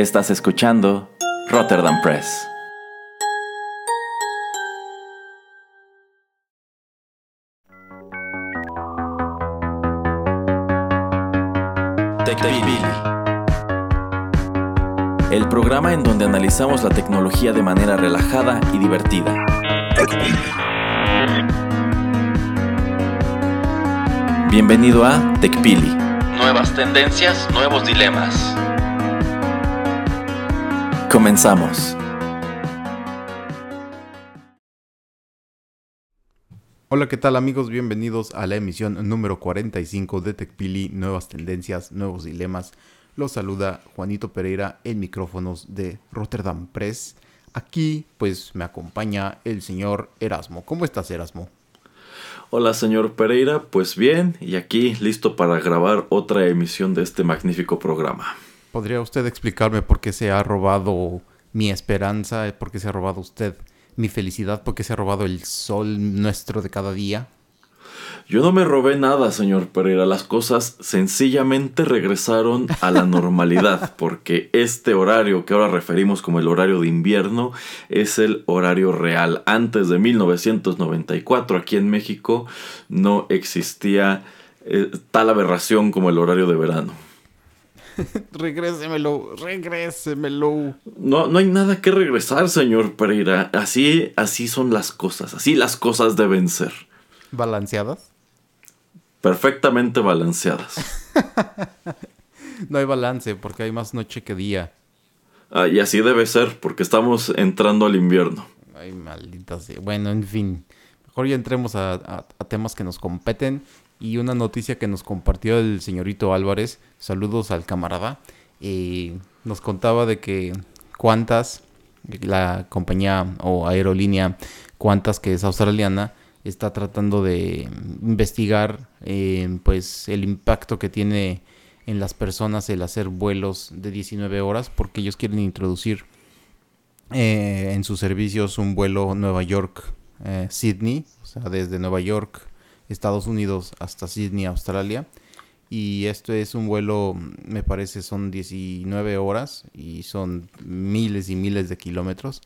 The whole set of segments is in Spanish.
Estás escuchando Rotterdam Press. TechPili. El programa en donde analizamos la tecnología de manera relajada y divertida. Bienvenido a TechPili. Nuevas tendencias, nuevos dilemas. Comenzamos. Hola, ¿qué tal amigos? Bienvenidos a la emisión número 45 de TechPili, Nuevas Tendencias, Nuevos Dilemas. Los saluda Juanito Pereira en micrófonos de Rotterdam Press. Aquí pues me acompaña el señor Erasmo. ¿Cómo estás Erasmo? Hola señor Pereira, pues bien, y aquí listo para grabar otra emisión de este magnífico programa. ¿Podría usted explicarme por qué se ha robado mi esperanza, por qué se ha robado usted mi felicidad, por qué se ha robado el sol nuestro de cada día? Yo no me robé nada, señor Pereira. Las cosas sencillamente regresaron a la normalidad, porque este horario que ahora referimos como el horario de invierno es el horario real. Antes de 1994, aquí en México, no existía eh, tal aberración como el horario de verano. regrésemelo, regrésemelo. No, no hay nada que regresar, señor Pereira. Así, así son las cosas. Así las cosas deben ser. ¿Balanceadas? Perfectamente balanceadas. no hay balance porque hay más noche que día. Ah, y así debe ser porque estamos entrando al invierno. Ay, maldita sea. Bueno, en fin. Mejor ya entremos a temas que nos competen y una noticia que nos compartió el señorito Álvarez, saludos al camarada, eh, nos contaba de que cuántas la compañía o aerolínea Qantas, que es australiana, está tratando de investigar eh, pues el impacto que tiene en las personas el hacer vuelos de 19 horas porque ellos quieren introducir eh, en sus servicios un vuelo Nueva York Sydney o sea desde Nueva York Estados Unidos hasta Sydney, Australia. Y esto es un vuelo, me parece, son 19 horas y son miles y miles de kilómetros.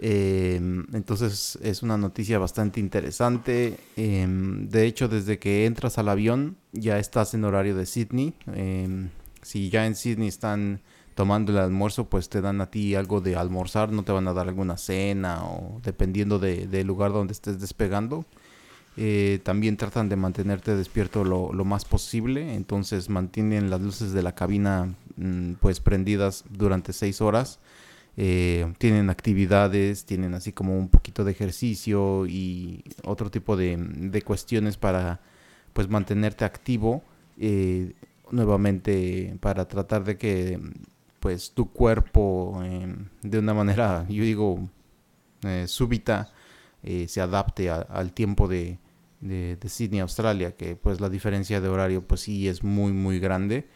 Em, entonces es una noticia bastante interesante. Em, de hecho, desde que entras al avión ya estás en horario de Sydney. Em, si ya en Sydney están tomando el almuerzo, pues te dan a ti algo de almorzar, no te van a dar alguna cena o dependiendo del lugar donde estés despegando. Eh, también tratan de mantenerte despierto lo, más posible, entonces mantienen las luces de la cabina mm, pues prendidas durante seis horas. Eh, tienen actividades, tienen así como un poquito de ejercicio y otro tipo de, cuestiones para pues mantenerte activo eh, nuevamente para tratar de que pues tu cuerpo de una manera yo digo súbita se adapte al tiempo de, de, Sydney, Australia, que pues la diferencia de horario pues sí es muy muy grande.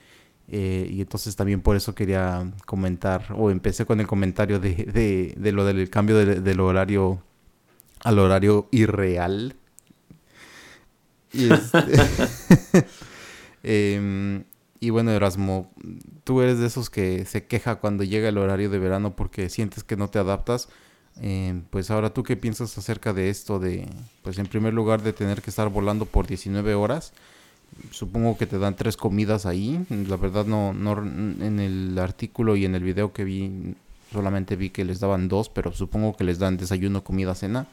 Eh, y entonces también por eso quería comentar, o empecé con el comentario de, de, lo del cambio del horario al horario irreal. Y, este, em, y bueno, Erasmo, tú eres de esos que se queja cuando llega el horario de verano porque sientes que no te adaptas. Eh, pues ahora tú qué piensas acerca de esto de, pues en primer lugar de tener que estar volando por 19 horas. Supongo que te dan tres comidas ahí. La verdad no, no en el artículo y en el video que vi solamente vi que les daban dos, pero supongo que les dan desayuno, comida, cena.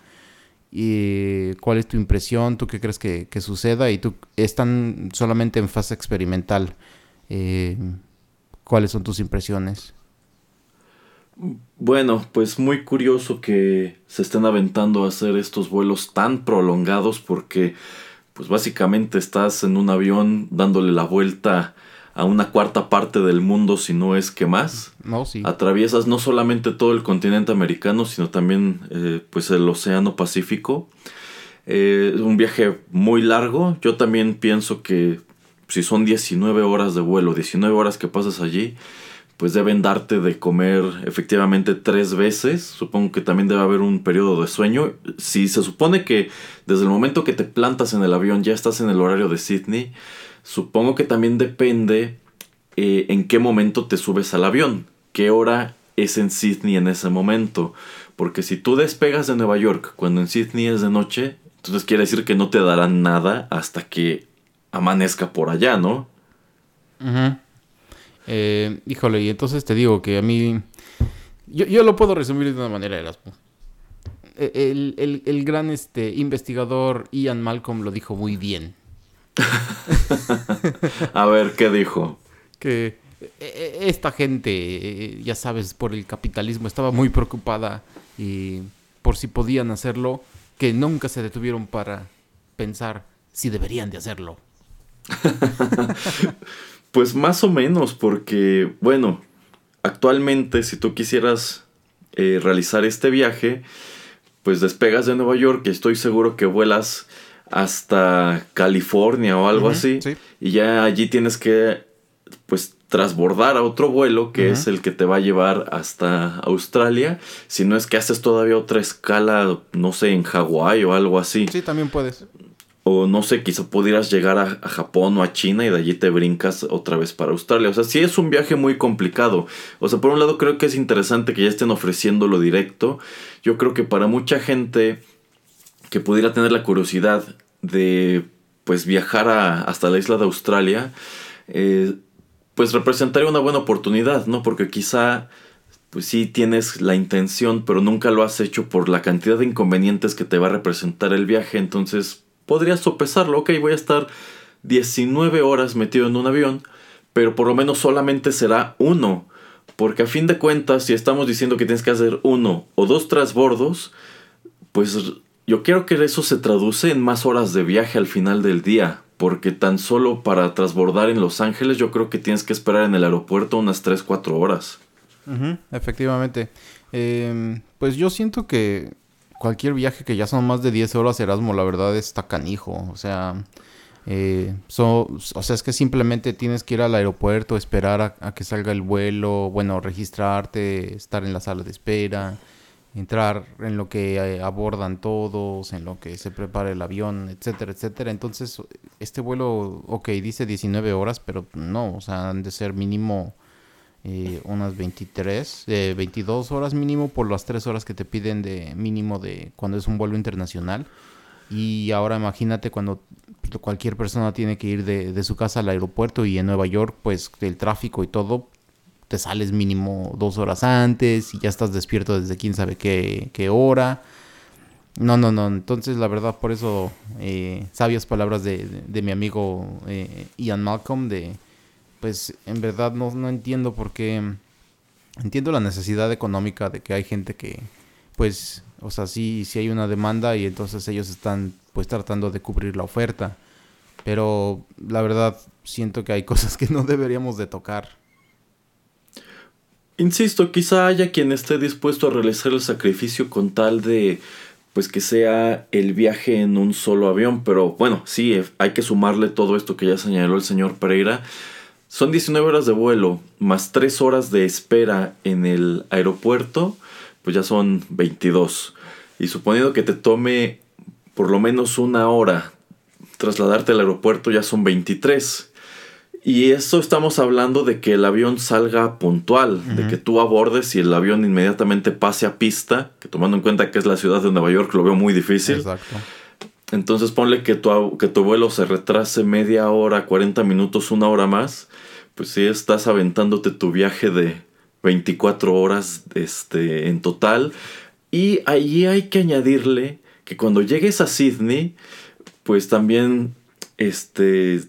¿Y cuál es tu impresión? ¿Tú qué crees que, suceda? Y tú están solamente en fase experimental. Eh, ¿Cuáles son tus impresiones? Bueno, pues muy curioso que se estén aventando a hacer estos vuelos tan prolongados porque pues básicamente estás en un avión dándole la vuelta a una cuarta parte del mundo si no es que más. No, sí. Atraviesas no solamente todo el continente americano, sino también eh, pues el Océano Pacífico. Eh, es un viaje muy largo. Yo también pienso que si son 19 horas de vuelo, 19 horas que pasas allí, pues deben darte de comer efectivamente tres veces. Supongo que también debe haber un periodo de sueño. Si se supone que desde el momento que te plantas en el avión ya estás en el horario de Sydney, supongo que también depende eh, en qué momento te subes al avión. qué hora es en Sydney en ese momento. Porque si tú despegas de Nueva York cuando en Sydney es de noche, entonces quiere decir que no te darán nada hasta que amanezca por allá, ¿no? Eh, híjole, y entonces te digo que a mí... Yo, lo puedo resumir de una manera, Erasmo. E, el, el, gran este, investigador Ian Malcolm lo dijo muy bien. a ver, ¿qué dijo? Que e, e, esta gente, ya sabes, por el capitalismo estaba muy preocupada y por si podían hacerlo, que nunca se detuvieron para pensar si deberían de hacerlo. pues más o menos, porque, bueno, actualmente si tú quisieras eh, realizar este viaje, pues despegas de Nueva York y estoy seguro que vuelas hasta California o algo así. Y ya allí tienes que, pues, trasbordar a otro vuelo que es el que te va a llevar hasta Australia. Si no es que haces todavía otra escala, no sé, en Hawái o algo así. Sí, también puedes. O no sé, quizá pudieras llegar a, Japón o a China y de allí te brincas otra vez para Australia. O sea, sí es un viaje muy complicado. O sea, por un lado creo que es interesante que ya estén ofreciéndolo directo. Yo creo que para mucha gente que pudiera tener la curiosidad de pues viajar hasta la isla de Australia, eh, pues representaría una buena oportunidad, ¿no? Porque quizá pues sí tienes la intención, pero nunca lo has hecho por la cantidad de inconvenientes que te va a representar el viaje, entonces podrías sopesarlo, ok, voy a estar 19 horas metido en un avión, pero por lo menos solamente será uno, porque a fin de cuentas, si estamos diciendo que tienes que hacer uno o dos transbordos, pues yo quiero que eso se traduce en más horas de viaje al final del día, porque tan solo para transbordar en Los Ángeles yo creo que tienes que esperar en el aeropuerto unas 3-4 horas. efectivamente. Em, pues yo siento que cualquier viaje que ya son más de 10 horas Erasmo, la verdad está canijo. O sea, eh, o sea, es que simplemente tienes que ir al aeropuerto, esperar a, que salga el vuelo, bueno, registrarte, estar en la sala de espera, entrar en lo que eh, abordan todos, en lo que se prepara el avión, etcétera, etcétera. Entonces, este vuelo, ok, dice 19 horas, pero no, o sea, han de ser mínimo eh, unas 23, eh, 22 horas mínimo por las 3 horas que te piden de mínimo de cuando es un vuelo internacional. Y ahora imagínate cuando cualquier persona tiene que ir de, su casa al aeropuerto y en Nueva York, pues el tráfico y todo, te sales mínimo dos horas antes y ya estás despierto desde quién sabe qué, qué hora. No, no, no. Entonces, la verdad, por eso, eh, sabias palabras de, de, mi amigo eh, Ian Malcolm, de pues en verdad no, no entiendo por qué. Entiendo la necesidad económica de que hay gente que, pues, o sea, sí, sí hay una demanda y entonces ellos están, pues, tratando de cubrir la oferta. Pero la verdad, siento que hay cosas que no deberíamos de tocar. Insisto, quizá haya quien esté dispuesto a realizar el sacrificio con tal de pues que sea el viaje en un solo avión, pero bueno, sí, hay que sumarle todo esto que ya señaló el señor Pereira, son 19 horas de vuelo más 3 horas de espera en el aeropuerto, pues ya son 22. Y suponiendo que te tome por lo menos una hora trasladarte al aeropuerto, ya son 23. Y eso estamos hablando de que el avión salga puntual, de que tú abordes y el avión inmediatamente pase a pista, que tomando en cuenta que es la ciudad de Nueva York lo veo muy difícil. Exacto. Entonces ponle que tu, que tu vuelo se retrase media hora, 40 minutos, una hora más. Pues sí, estás aventándote tu viaje de 24 horas este, en total. Y allí hay que añadirle que cuando llegues a Sydney, pues también este,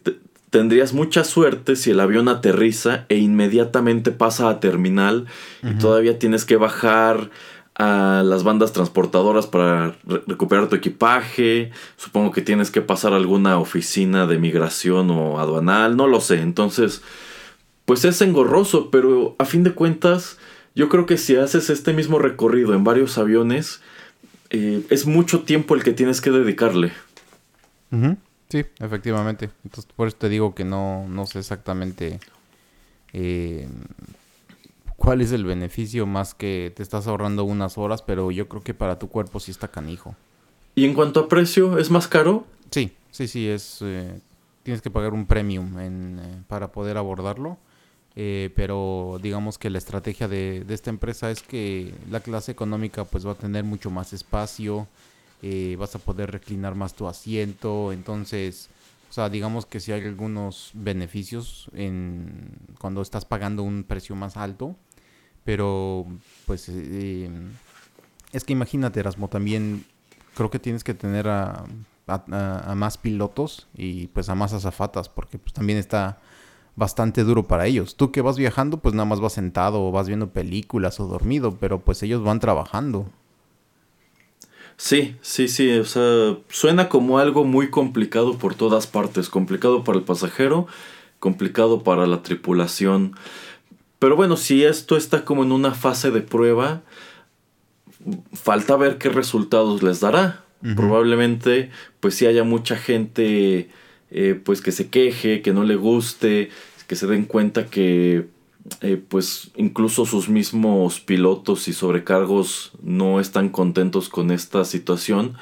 tendrías mucha suerte si el avión aterriza e inmediatamente pasa a terminal y todavía tienes que bajar a las bandas transportadoras para recuperar tu equipaje. Supongo que tienes que pasar a alguna oficina de migración o aduanal, no lo sé. Entonces, pues es engorroso, pero a fin de cuentas, yo creo que si haces este mismo recorrido en varios aviones, eh, es mucho tiempo el que tienes que dedicarle. Sí, efectivamente. Entonces, por eso te digo que no, no sé exactamente eh, cuál es el beneficio más que te estás ahorrando unas horas, pero yo creo que para tu cuerpo sí está canijo. ¿Y en cuanto a precio, es más caro? Sí, sí, sí, es... Eh, tienes que pagar un premium en, eh, para poder abordarlo. eh, pero digamos que la estrategia de, de, esta empresa es que la clase económica pues va a tener mucho más espacio, eh, vas a poder reclinar más tu asiento, entonces, o sea, digamos que si hay algunos beneficios en cuando estás pagando un precio más alto, pero pues eh, es que imagínate, Erasmo, también creo que tienes que tener a más pilotos y pues a más azafatas, porque pues también está bastante duro para ellos. Tú que vas viajando, pues nada más vas sentado o vas viendo películas o dormido, pero pues ellos van trabajando. Sí, sí, sí, o sea, suena como algo muy complicado por todas partes, complicado para el pasajero, complicado para la tripulación. Pero bueno, si esto está como en una fase de prueba, falta ver qué resultados les dará. Probablemente, pues si haya mucha gente eh, pues que se queje, que no le guste, que se den cuenta que eh, pues incluso sus mismos pilotos y sobrecargos no están contentos con esta situación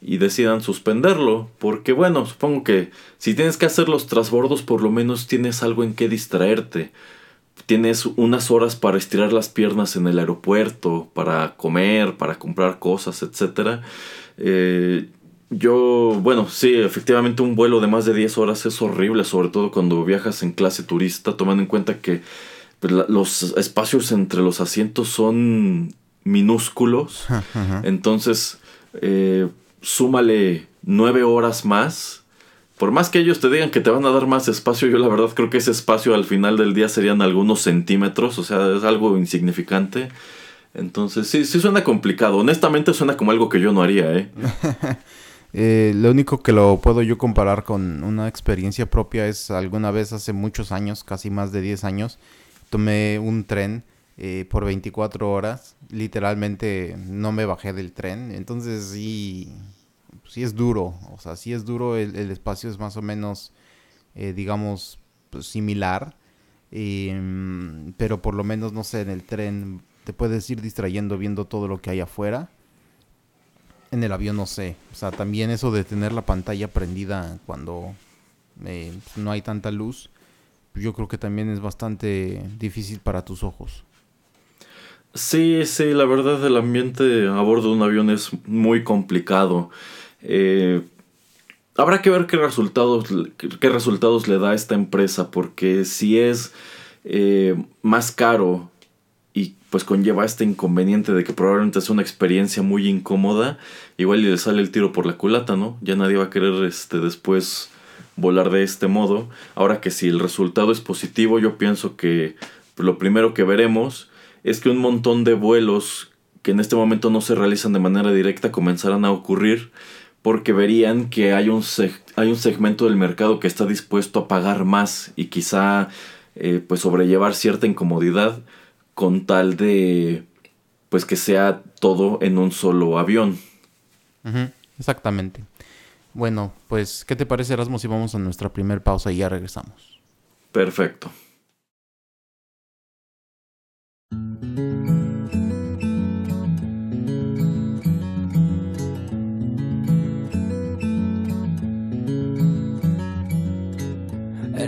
y decidan suspenderlo. Porque bueno, supongo que si tienes que hacer los trasbordos por lo menos tienes algo en que distraerte. Tienes unas horas para estirar las piernas en el aeropuerto, para comer, para comprar cosas, etc. Eh, yo, bueno, sí, efectivamente un vuelo de más de 10 horas es horrible, sobre todo cuando viajas en clase turista, tomando en cuenta que pues, los espacios entre los asientos son minúsculos. Entonces, eh, súmale 9 horas más. Por más que ellos te digan que te van a dar más espacio, yo la verdad creo que ese espacio al final del día serían algunos centímetros, o sea, es algo insignificante. Entonces, sí, sí suena complicado. Honestamente suena como algo que yo no haría, ¿eh? Eh, lo único que lo puedo yo comparar con una experiencia propia es alguna vez hace muchos años, casi más de 10 años, tomé un tren eh, por 24 horas. Literalmente no me bajé del tren. Entonces sí, sí es duro. O sea, sí es duro. El, espacio es más o menos, eh, digamos, pues, similar. Em, pero por lo menos, no sé, en el tren te puedes ir distrayendo viendo todo lo que hay afuera en el avión no sé. O sea, también eso de tener la pantalla prendida cuando eh, no hay tanta luz, yo creo que también es bastante difícil para tus ojos. Sí, sí, la verdad el ambiente a bordo de un avión es muy complicado. Eh, habrá que ver qué resultados, qué resultados le da a esta empresa, porque si es eh, más caro y pues conlleva este inconveniente de que probablemente es una experiencia muy incómoda, igual le sale el tiro por la culata, ¿no? Ya nadie va a querer este después volar de este modo. Ahora que si el resultado es positivo, yo pienso que lo primero que veremos es que un montón de vuelos que en este momento no se realizan de manera directa comenzarán a ocurrir porque verían que hay un, hay un segmento del mercado que está dispuesto a pagar más y quizá eh, pues sobrellevar cierta incomodidad con tal de pues que sea todo en un solo avión. Exactamente. Bueno, pues, ¿qué te parece, Erasmo, si vamos a nuestra primer pausa y ya regresamos? Perfecto.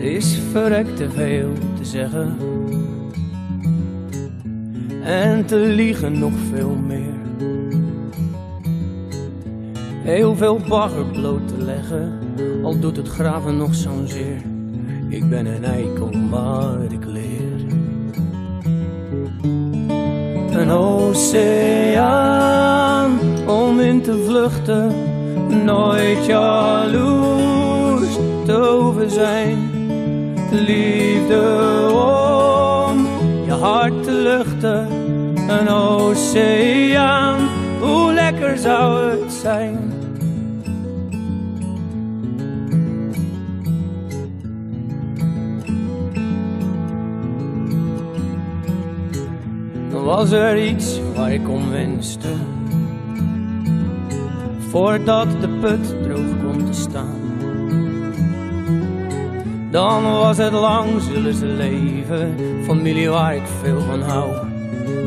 Is verrekte veel te zeggen en te liegen nog veel meer. Heel veel bagger bloot te leggen, al doet het graven nog zo'n zeer. Ik ben een eikel, maar ik leer. Een oceaan om in te vluchten, nooit jaloers te over zijn. Liefde om je hart te luchten een oceaan, hoe lekker zou het zijn? Was er iets waar ik om wenste, voordat de put Dan was het lang, zullen ze leven, familie waar ik veel van hou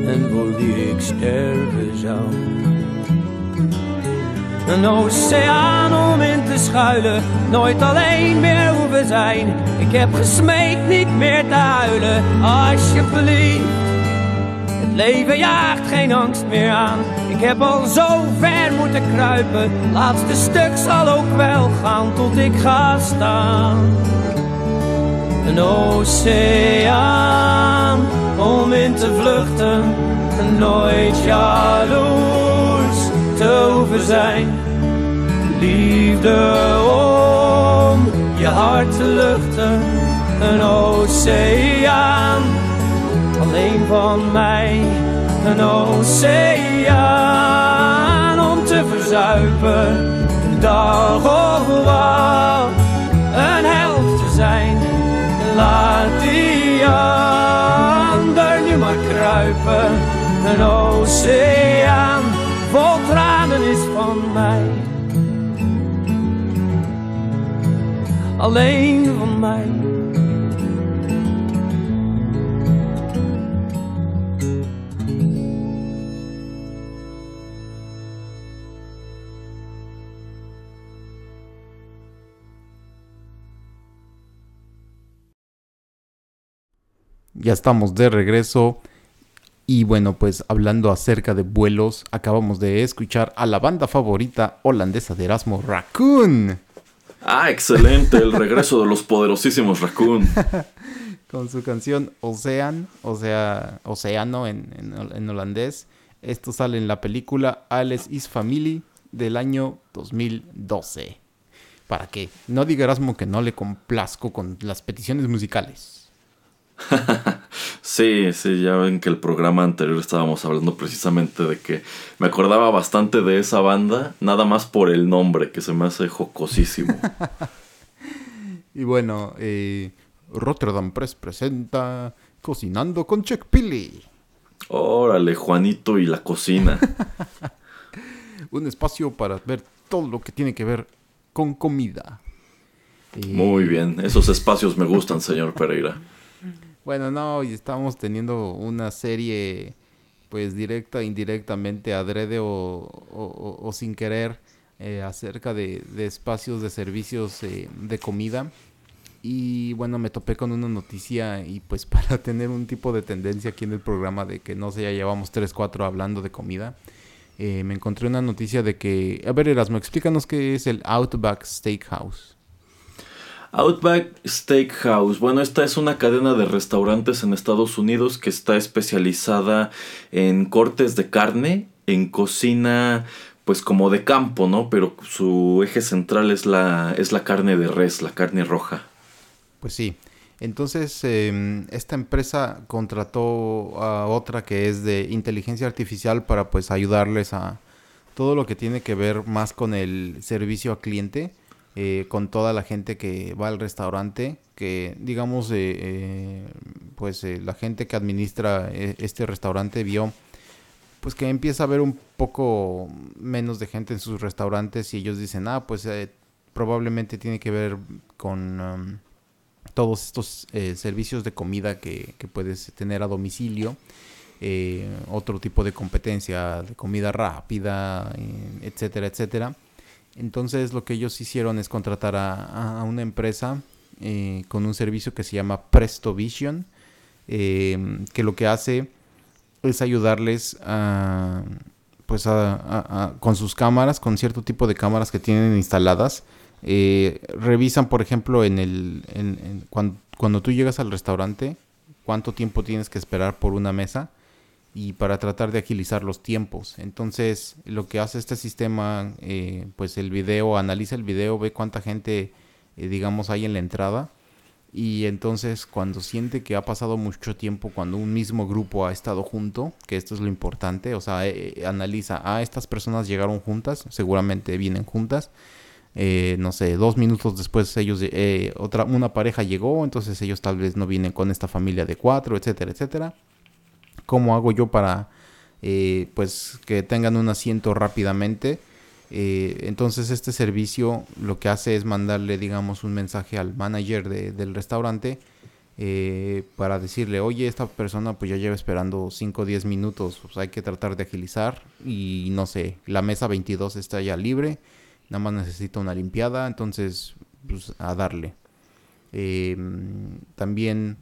en voor wie ik sterven zou. Een oceaan om in te schuilen, nooit alleen meer hoeven zijn. Ik heb gesmeekt niet meer te huilen, alsjeblieft. Het leven jaagt geen angst meer aan. Ik heb al zo ver moeten kruipen. Laatste stuk zal ook wel gaan tot ik ga staan. Een oceaan om in te vluchten. Nooit jaloers te hoeven zijn. Liefde om je hart te luchten. Een oceaan alleen van mij. Een oceaan om te verzuipen. Dag of Laat die ander nu maar kruipen. Een oceaan vol tranen is van mij. Alleen van mij. Ya estamos de regreso. Y bueno, pues hablando acerca de vuelos, acabamos de escuchar a la banda favorita holandesa de Erasmo, Raccoon. Ah, excelente, el regreso de los poderosísimos Raccoon. Con su canción Ocean, o sea, Océano en, en, en holandés. Esto sale en la película Alice is Family del año 2012. Para que no diga Erasmo que no le complazco con las peticiones musicales. sí, sí, ya ven que el programa anterior estábamos hablando precisamente de que me acordaba bastante de esa banda, nada más por el nombre, que se me hace jocosísimo. y bueno, eh, Rotterdam Press presenta Cocinando con Chuck Pili. Órale, Juanito y la cocina. Un espacio para ver todo lo que tiene que ver con comida. Y... Muy bien, esos espacios me gustan, señor Pereira. Bueno, no, y estamos teniendo una serie, pues directa, indirectamente, adrede o, o, o sin querer, eh, acerca de, de, espacios de servicios eh, de comida. Y bueno, me topé con una noticia y pues para tener un tipo de tendencia aquí en el programa de que no sé, ya llevamos 3, 4 hablando de comida, eh, me encontré una noticia de que, a ver Erasmo, explícanos qué es el Outback Steakhouse. Outback Steakhouse. Bueno, esta es una cadena de restaurantes en Estados Unidos que está especializada en cortes de carne, en cocina, pues como de campo, ¿no? Pero su eje central es la, es la carne de res, la carne roja. Pues sí. Entonces, eh, esta empresa contrató a otra que es de inteligencia artificial para pues ayudarles a todo lo que tiene que ver más con el servicio a cliente eh, con toda la gente que va al restaurante, que digamos, eh, eh, pues la gente que administra este restaurante vio pues que empieza a haber un poco menos de gente en sus restaurantes y ellos dicen, ah, pues probablemente tiene que ver con um, todos estos servicios de comida que, que, puedes tener a domicilio. otro tipo de competencia de comida rápida, etcétera, etcétera. Entonces lo que ellos hicieron es contratar a, una empresa eh, con un servicio que se llama Presto Vision, eh, que lo que hace es ayudarles a, pues a, con sus cámaras, con cierto tipo de cámaras que tienen instaladas. Eh, revisan, por ejemplo, en el, en, cuando, cuando tú llegas al restaurante, cuánto tiempo tienes que esperar por una mesa y para tratar de agilizar los tiempos. Entonces, lo que hace este sistema, eh, pues el video, analiza el video, ve cuánta gente, eh, digamos, hay en la entrada. Y entonces, cuando siente que ha pasado mucho tiempo, cuando un mismo grupo ha estado junto, que esto es lo importante, o sea, eh, analiza, ah, estas personas llegaron juntas, seguramente vienen juntas. no sé, dos minutos después ellos, otra, una pareja llegó, entonces ellos tal vez no vienen con esta familia de cuatro, etcétera, etcétera cómo hago yo para eh, pues que tengan un asiento rápidamente. Eh, entonces este servicio lo que hace es mandarle digamos un mensaje al manager de, del restaurante eh, para decirle oye esta persona pues ya lleva esperando 5 o 10 minutos pues hay que tratar de agilizar y no sé la mesa 22 está ya libre nada más necesita una limpiada entonces pues a darle también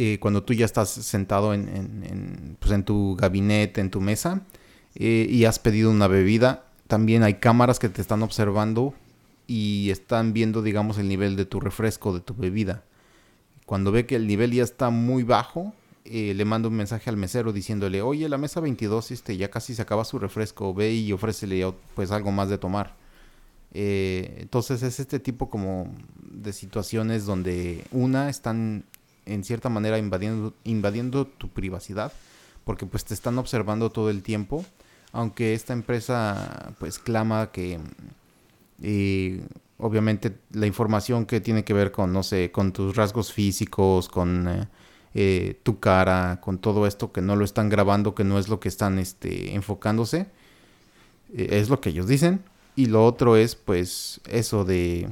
eh, cuando tú ya estás sentado en, en, pues en tu gabinete, en tu mesa, eh, y has pedido una bebida, también hay cámaras que te están observando y están viendo, digamos, el nivel de tu refresco, de tu bebida. Cuando ve que el nivel ya está muy bajo, eh, le manda un mensaje al mesero diciéndole, oye, la mesa 22 este, ya casi se acaba su refresco, ve y ofrécele pues algo más de tomar. Entonces es este tipo como de situaciones donde una están en cierta manera invadiendo, invadiendo tu privacidad porque pues te están observando todo el tiempo aunque esta empresa pues clama que eh, obviamente la información que tiene que ver con no sé con tus rasgos físicos con eh, eh, tu cara con todo esto que no lo están grabando que no es lo que están este enfocándose eh, es lo que ellos dicen. Y lo otro es pues eso de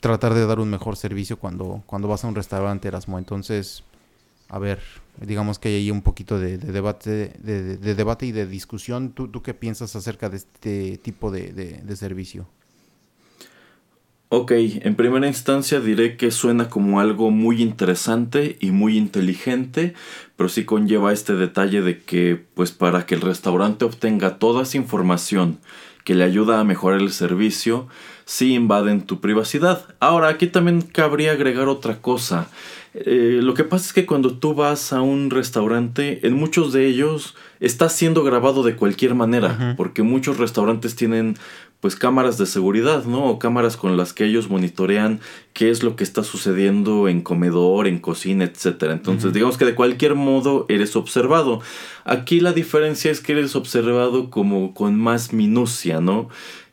tratar de dar un mejor servicio cuando, cuando vas a un restaurante Erasmo. Entonces, a ver, digamos que hay ahí un poquito de, de debate, de, de, debate y de discusión. ¿Tú, ¿Tú qué piensas acerca de este tipo de, de servicio? Ok, en primera instancia diré que suena como algo muy interesante y muy inteligente, pero sí conlleva este detalle de que, pues para que el restaurante obtenga toda esa información que le ayuda a mejorar el servicio, sí invaden tu privacidad. Ahora, aquí también cabría agregar otra cosa. Eh, lo que pasa es que cuando tú vas a un restaurante, en muchos de ellos está siendo grabado de cualquier manera, uh -huh. porque muchos restaurantes tienen pues cámaras de seguridad, ¿no? O cámaras con las que ellos monitorean qué es lo que está sucediendo en comedor, en cocina, etcétera. Entonces, uh -huh. digamos que de cualquier modo eres observado. Aquí la diferencia es que eres observado como con más minucia, ¿no?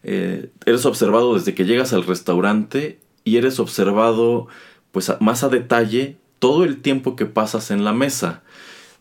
Eh, eres observado desde que llegas al restaurante y eres observado pues más a detalle todo el tiempo que pasas en la mesa.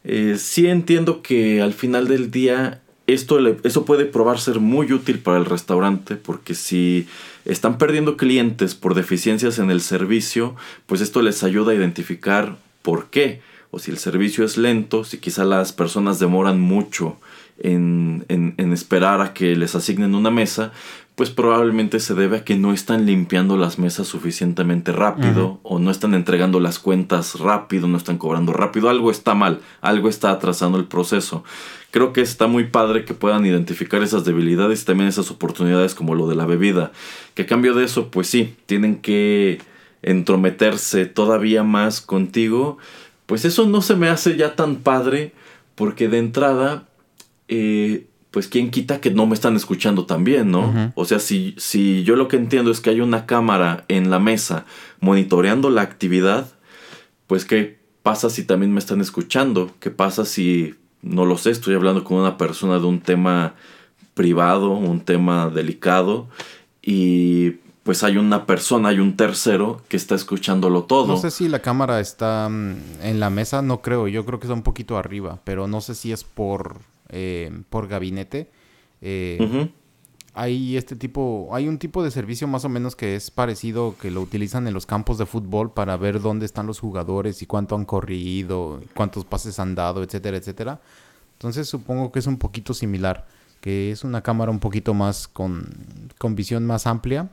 Eh, sí entiendo que al final del día esto eso puede probar ser muy útil para el restaurante porque si están perdiendo clientes por deficiencias en el servicio, pues esto les ayuda a identificar por qué. O si el servicio es lento, si quizá las personas demoran mucho en, en, en esperar a que les asignen una mesa, pues probablemente se debe a que no están limpiando las mesas suficientemente rápido uh -huh. o no están entregando las cuentas rápido, no están cobrando rápido, algo está mal, algo está atrasando el proceso. Creo que está muy padre que puedan identificar esas debilidades y también esas oportunidades como lo de la bebida. Que a cambio de eso, pues sí, tienen que entrometerse todavía más contigo. Pues eso no se me hace ya tan padre porque de entrada... Eh, pues quién quita que no me están escuchando también, ¿no? Uh -huh. O sea, si, si yo lo que entiendo es que hay una cámara en la mesa monitoreando la actividad, pues qué pasa si también me están escuchando? ¿Qué pasa si, no lo sé, estoy hablando con una persona de un tema privado, un tema delicado, y pues hay una persona, hay un tercero que está escuchándolo todo. No sé si la cámara está en la mesa, no creo, yo creo que está un poquito arriba, pero no sé si es por eh, por gabinete. Eh, uh -huh. Hay este tipo, hay un tipo de servicio más o menos que es parecido que lo utilizan en los campos de fútbol para ver dónde están los jugadores y cuánto han corrido, cuántos pases han dado, etcétera, etcétera. Entonces supongo que es un poquito similar, que es una cámara un poquito más con, con visión más amplia,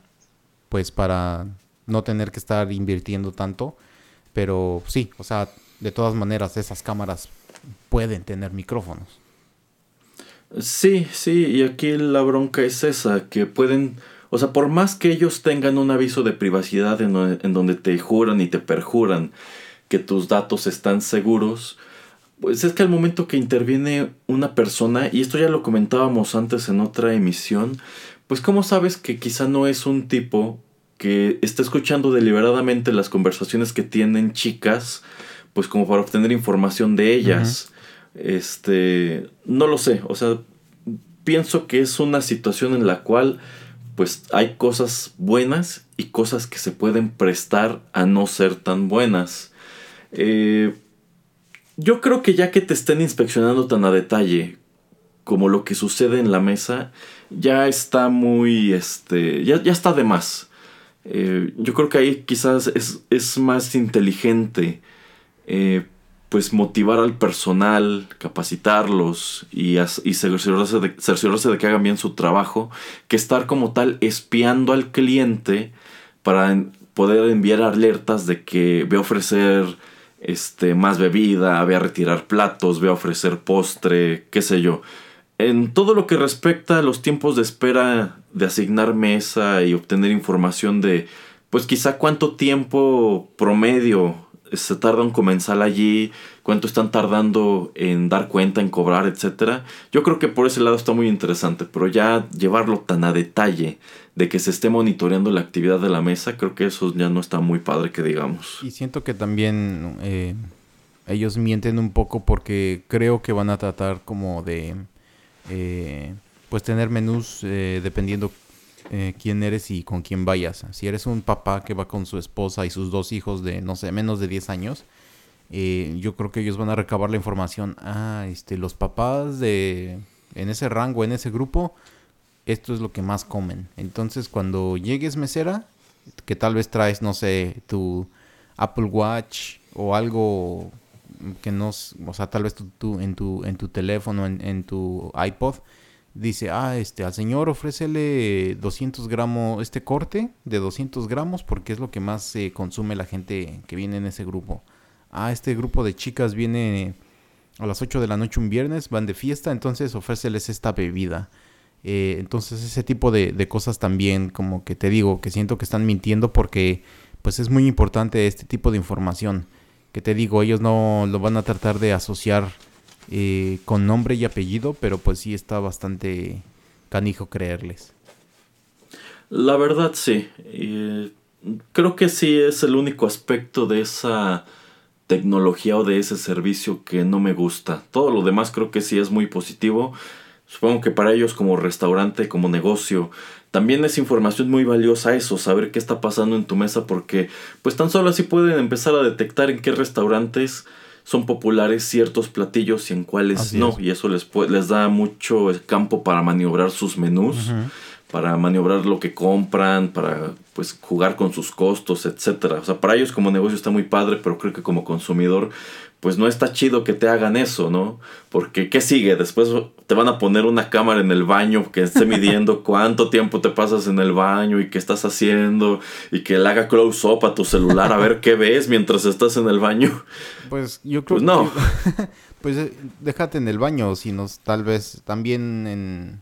pues para no tener que estar invirtiendo tanto. Pero sí, o sea, de todas maneras esas cámaras pueden tener micrófonos. Sí, sí, y aquí la bronca es esa, que pueden, o sea, por más que ellos tengan un aviso de privacidad en, donde te juran y te perjuran que tus datos están seguros, pues es que al momento que interviene una persona, y esto ya lo comentábamos antes en otra emisión, pues cómo sabes que quizá no es un tipo que está escuchando deliberadamente las conversaciones que tienen chicas, pues como para obtener información de ellas. Este, no lo sé, o sea, pienso que es una situación en la cual pues hay cosas buenas y cosas que se pueden prestar a no ser tan buenas. Eh, yo creo que ya que te estén inspeccionando tan a detalle como lo que sucede en la mesa, ya está muy, este, ya, ya está de más. Eh, yo creo que ahí quizás es, es más inteligente eh, pues motivar al personal, capacitarlos y, y cerciorarse, de, que hagan bien su trabajo, que estar como tal espiando al cliente para poder enviar alertas de que ve a ofrecer este, más bebida, ve a retirar platos, ve a ofrecer postre, qué sé yo. En todo lo que respecta a los tiempos de espera de asignar mesa y obtener información de, pues quizá cuánto tiempo promedio se tarda un comensal allí, cuánto están tardando en dar cuenta, en cobrar, etcétera. Yo creo que por ese lado está muy interesante, pero ya llevarlo tan a detalle de que se esté monitoreando la actividad de la mesa, creo que eso ya no está muy padre que digamos. Y siento que también eh, ellos mienten un poco porque creo que van a tratar como de eh, pues tener menús eh, dependiendo eh, quién eres y con quién vayas. Si eres un papá que va con su esposa y sus dos hijos de, no sé, menos de 10 años, eh, yo creo que ellos van a recabar la información. Ah, este, los papás de, en ese rango, en ese grupo, esto es lo que más comen. Entonces, cuando llegues mesera, que tal vez traes, no sé, tu Apple Watch o algo que no, o sea, tal vez tú, en, tu, en tu teléfono, en, en tu iPod, dice, ah, este, al señor ofrécele 200 gramos, este corte de 200 gramos porque es lo que más se consume la gente que viene en ese grupo. Ah, este grupo de chicas viene a las 8 de la noche un viernes, van de fiesta, entonces ofréceles esta bebida. Eh, entonces ese tipo de, de, cosas también, como que te digo, que siento que están mintiendo porque pues es muy importante este tipo de información. Que te digo, ellos no lo van a tratar de asociar eh, con nombre y apellido, pero pues sí está bastante canijo creerles. La verdad sí. creo que sí es el único aspecto de esa tecnología o de ese servicio que no me gusta. Todo lo demás creo que sí es muy positivo. Supongo que para ellos como restaurante, como negocio, también es información muy valiosa eso, saber qué está pasando en tu mesa porque pues tan solo así pueden empezar a detectar en qué restaurantes son populares ciertos platillos y en cuáles no. Y eso les, les da mucho campo para maniobrar sus menús, para maniobrar lo que compran, para pues jugar con sus costos, etcétera. O sea, para ellos como negocio está muy padre, pero creo que como consumidor pues no está chido que te hagan eso, ¿no? Porque ¿qué sigue? Después te van a poner una cámara en el baño que esté midiendo cuánto tiempo te pasas en el baño y qué estás haciendo y que le haga close up a tu celular a ver qué ves mientras estás en el baño. Pues yo creo pues no. que pues eh, déjate en el baño, sino tal vez también en,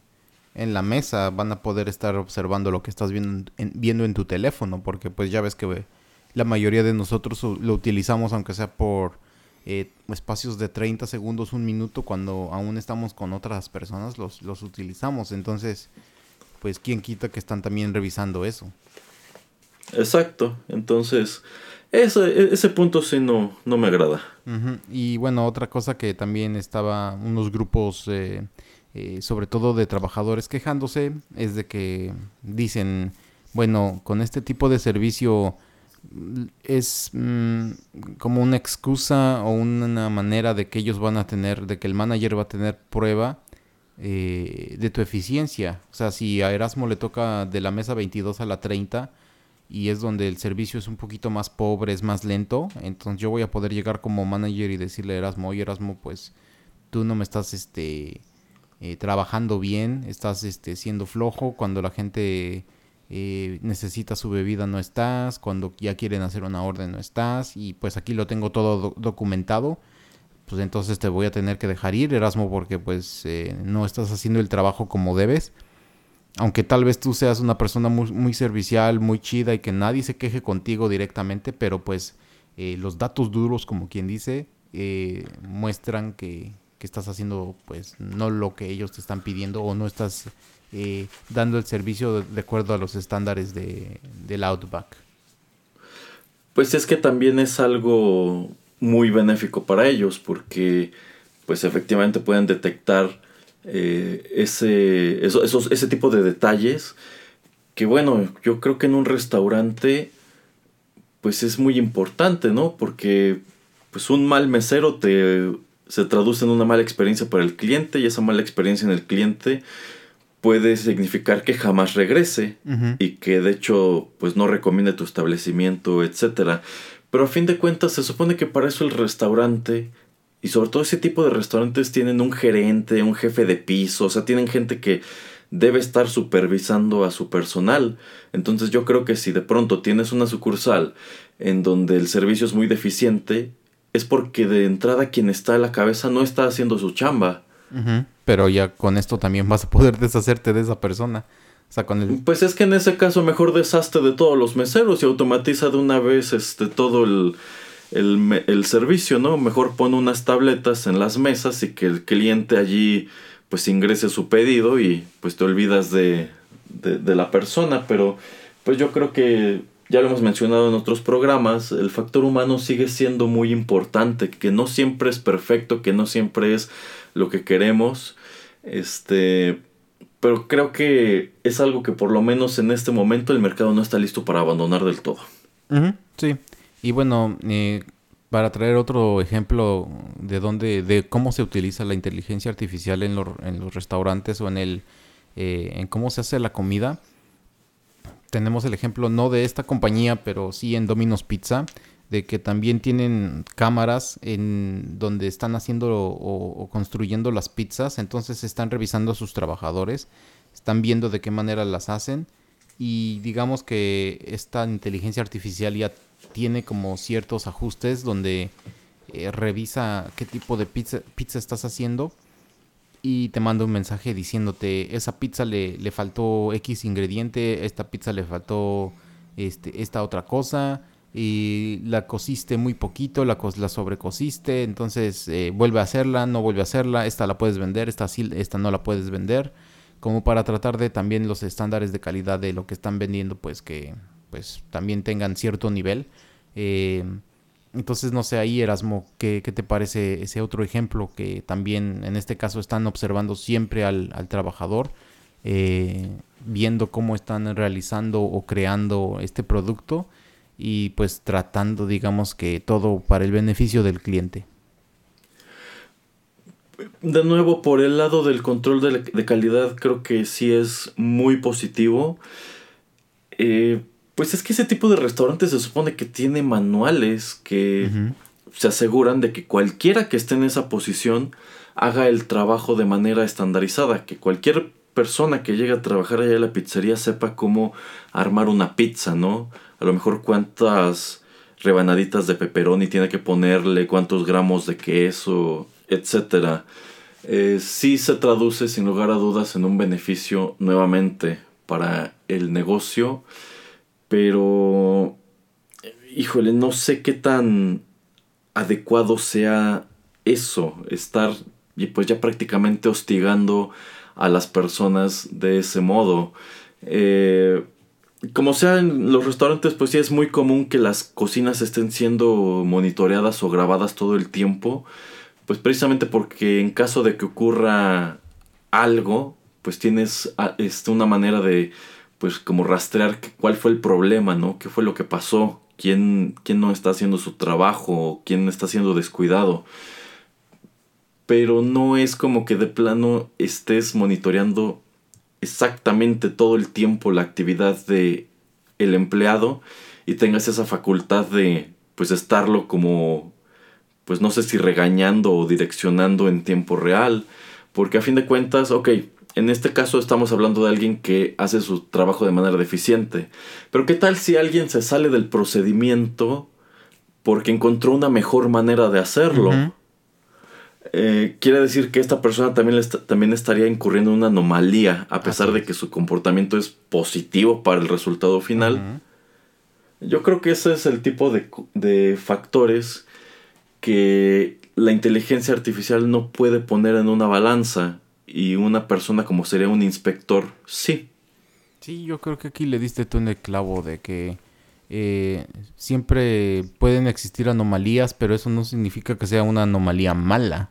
en la mesa van a poder estar observando lo que estás viendo en, viendo en tu teléfono, porque pues ya ves que la mayoría de nosotros lo utilizamos aunque sea por eh, espacios de 30 segundos, un minuto, cuando aún estamos con otras personas, los, los utilizamos. Entonces, pues, ¿quién quita que están también revisando eso? Exacto. Entonces, ese, ese punto sí no, no me agrada. Y bueno, otra cosa que también estaba unos grupos, eh, eh, sobre todo de trabajadores quejándose, es de que dicen, bueno, con este tipo de servicio es mm, como una excusa o una manera de que ellos van a tener, de que el manager va a tener prueba eh, de tu eficiencia. O sea, si a Erasmo le toca de la mesa 22 a la 30 y es donde el servicio es un poquito más pobre, es más lento, entonces yo voy a poder llegar como manager y decirle a Erasmo, oye Erasmo, pues tú no me estás este, eh, trabajando bien, estás este, siendo flojo cuando la gente eh, necesita su bebida no estás, cuando ya quieren hacer una orden no estás y pues aquí lo tengo todo documentado, pues entonces te voy a tener que dejar ir Erasmo porque pues eh, no estás haciendo el trabajo como debes. Aunque tal vez tú seas una persona muy, muy servicial, muy chida y que nadie se queje contigo directamente, pero pues eh, los datos duros, como quien dice, muestran que, que estás haciendo pues no lo que ellos te están pidiendo o no estás eh, dando el servicio de, acuerdo a los estándares de, del Outback. Pues es que también es algo muy benéfico para ellos porque pues efectivamente pueden detectar eh, ese, esos, ese tipo de detalles que bueno, yo creo que en un restaurante pues es muy importante, ¿no? Porque pues un mal mesero te se traduce en una mala experiencia para el cliente y esa mala experiencia en el cliente puede significar que jamás regrese y que de hecho pues no recomiende tu establecimiento, etcétera. Pero a fin de cuentas se supone que para eso el restaurante y sobre todo ese tipo de restaurantes tienen un gerente, un jefe de piso, o sea, tienen gente que debe estar supervisando a su personal. Entonces yo creo que si de pronto tienes una sucursal en donde el servicio es muy deficiente, es porque de entrada quien está a la cabeza no está haciendo su chamba. Pero ya con esto también vas a poder deshacerte de esa persona. O sea, con el... Pues es que en ese caso mejor deshazte de todos los meseros y automatiza de una vez este todo el, el, servicio, ¿no? Mejor pone unas tabletas en las mesas y que el cliente allí pues ingrese su pedido y pues te olvidas de, de la persona. Pero pues yo creo que ya lo hemos mencionado en otros programas, el factor humano sigue siendo muy importante, que no siempre es perfecto, que no siempre es lo que queremos. Este, pero creo que es algo que por lo menos en este momento el mercado no está listo para abandonar del todo. sí. Y bueno, eh, para traer otro ejemplo de dónde, de cómo se utiliza la inteligencia artificial en, en los restaurantes o en el, eh, en cómo se hace la comida, tenemos el ejemplo no de esta compañía, pero sí en Domino's Pizza, de que también tienen cámaras en donde están haciendo o, construyendo las pizzas, entonces están revisando a sus trabajadores, están viendo de qué manera las hacen. Y digamos que esta inteligencia artificial ya tiene como ciertos ajustes donde eh, revisa qué tipo de pizza, pizza estás haciendo y te manda un mensaje diciéndote esa pizza le, le faltó X ingrediente, esta pizza le faltó este, esta otra cosa y la cosiste muy poquito, la, la sobrecosiste, entonces eh, vuelve a hacerla, no vuelve a hacerla, esta la puedes vender, esta, esta no la puedes vender, como para tratar de también los estándares de calidad de lo que están vendiendo, pues que pues también tengan cierto nivel. Eh, entonces, no sé, ahí Erasmo, ¿qué, ¿qué, te parece ese otro ejemplo que también en este caso están observando siempre al, al trabajador, eh, viendo cómo están realizando o creando este producto? Y pues tratando, digamos que todo para el beneficio del cliente. De nuevo, por el lado del control de, calidad, creo que sí es muy positivo. Eh, pues es que ese tipo de restaurantes se supone que tiene manuales que se aseguran de que cualquiera que esté en esa posición haga el trabajo de manera estandarizada, que cualquier persona que llegue a trabajar allá en la pizzería sepa cómo armar una pizza, ¿no? A lo mejor cuántas rebanaditas de pepperoni tiene que ponerle, cuántos gramos de queso, etc. Eh, sí se traduce sin lugar a dudas en un beneficio nuevamente para el negocio, pero híjole, no sé qué tan adecuado sea eso, estar pues ya prácticamente hostigando a las personas de ese modo. Eh, como sea en los restaurantes, pues sí es muy común que las cocinas estén siendo monitoreadas o grabadas todo el tiempo. Pues precisamente porque en caso de que ocurra algo, pues tienes ah, este, una manera de, pues como rastrear cuál fue el problema, ¿no? ¿Qué fue lo que pasó? ¿Quién, quién no está haciendo su trabajo? ¿Quién está siendo descuidado? Pero no es como que de plano estés monitoreando exactamente todo el tiempo la actividad de el empleado y tengas esa facultad de pues estarlo como pues no sé si regañando o direccionando en tiempo real porque a fin de cuentas ok en este caso estamos hablando de alguien que hace su trabajo de manera deficiente pero qué tal si alguien se sale del procedimiento porque encontró una mejor manera de hacerlo eh, quiere decir que esta persona también, también estaría incurriendo en una anomalía, a pesar de que su comportamiento es positivo para el resultado final. Yo creo que ese es el tipo de, de, factores que la inteligencia artificial no puede poner en una balanza y una persona como sería un inspector, sí. Sí, yo creo que aquí le diste tú en el clavo de que eh, siempre pueden existir anomalías, pero eso no significa que sea una anomalía mala.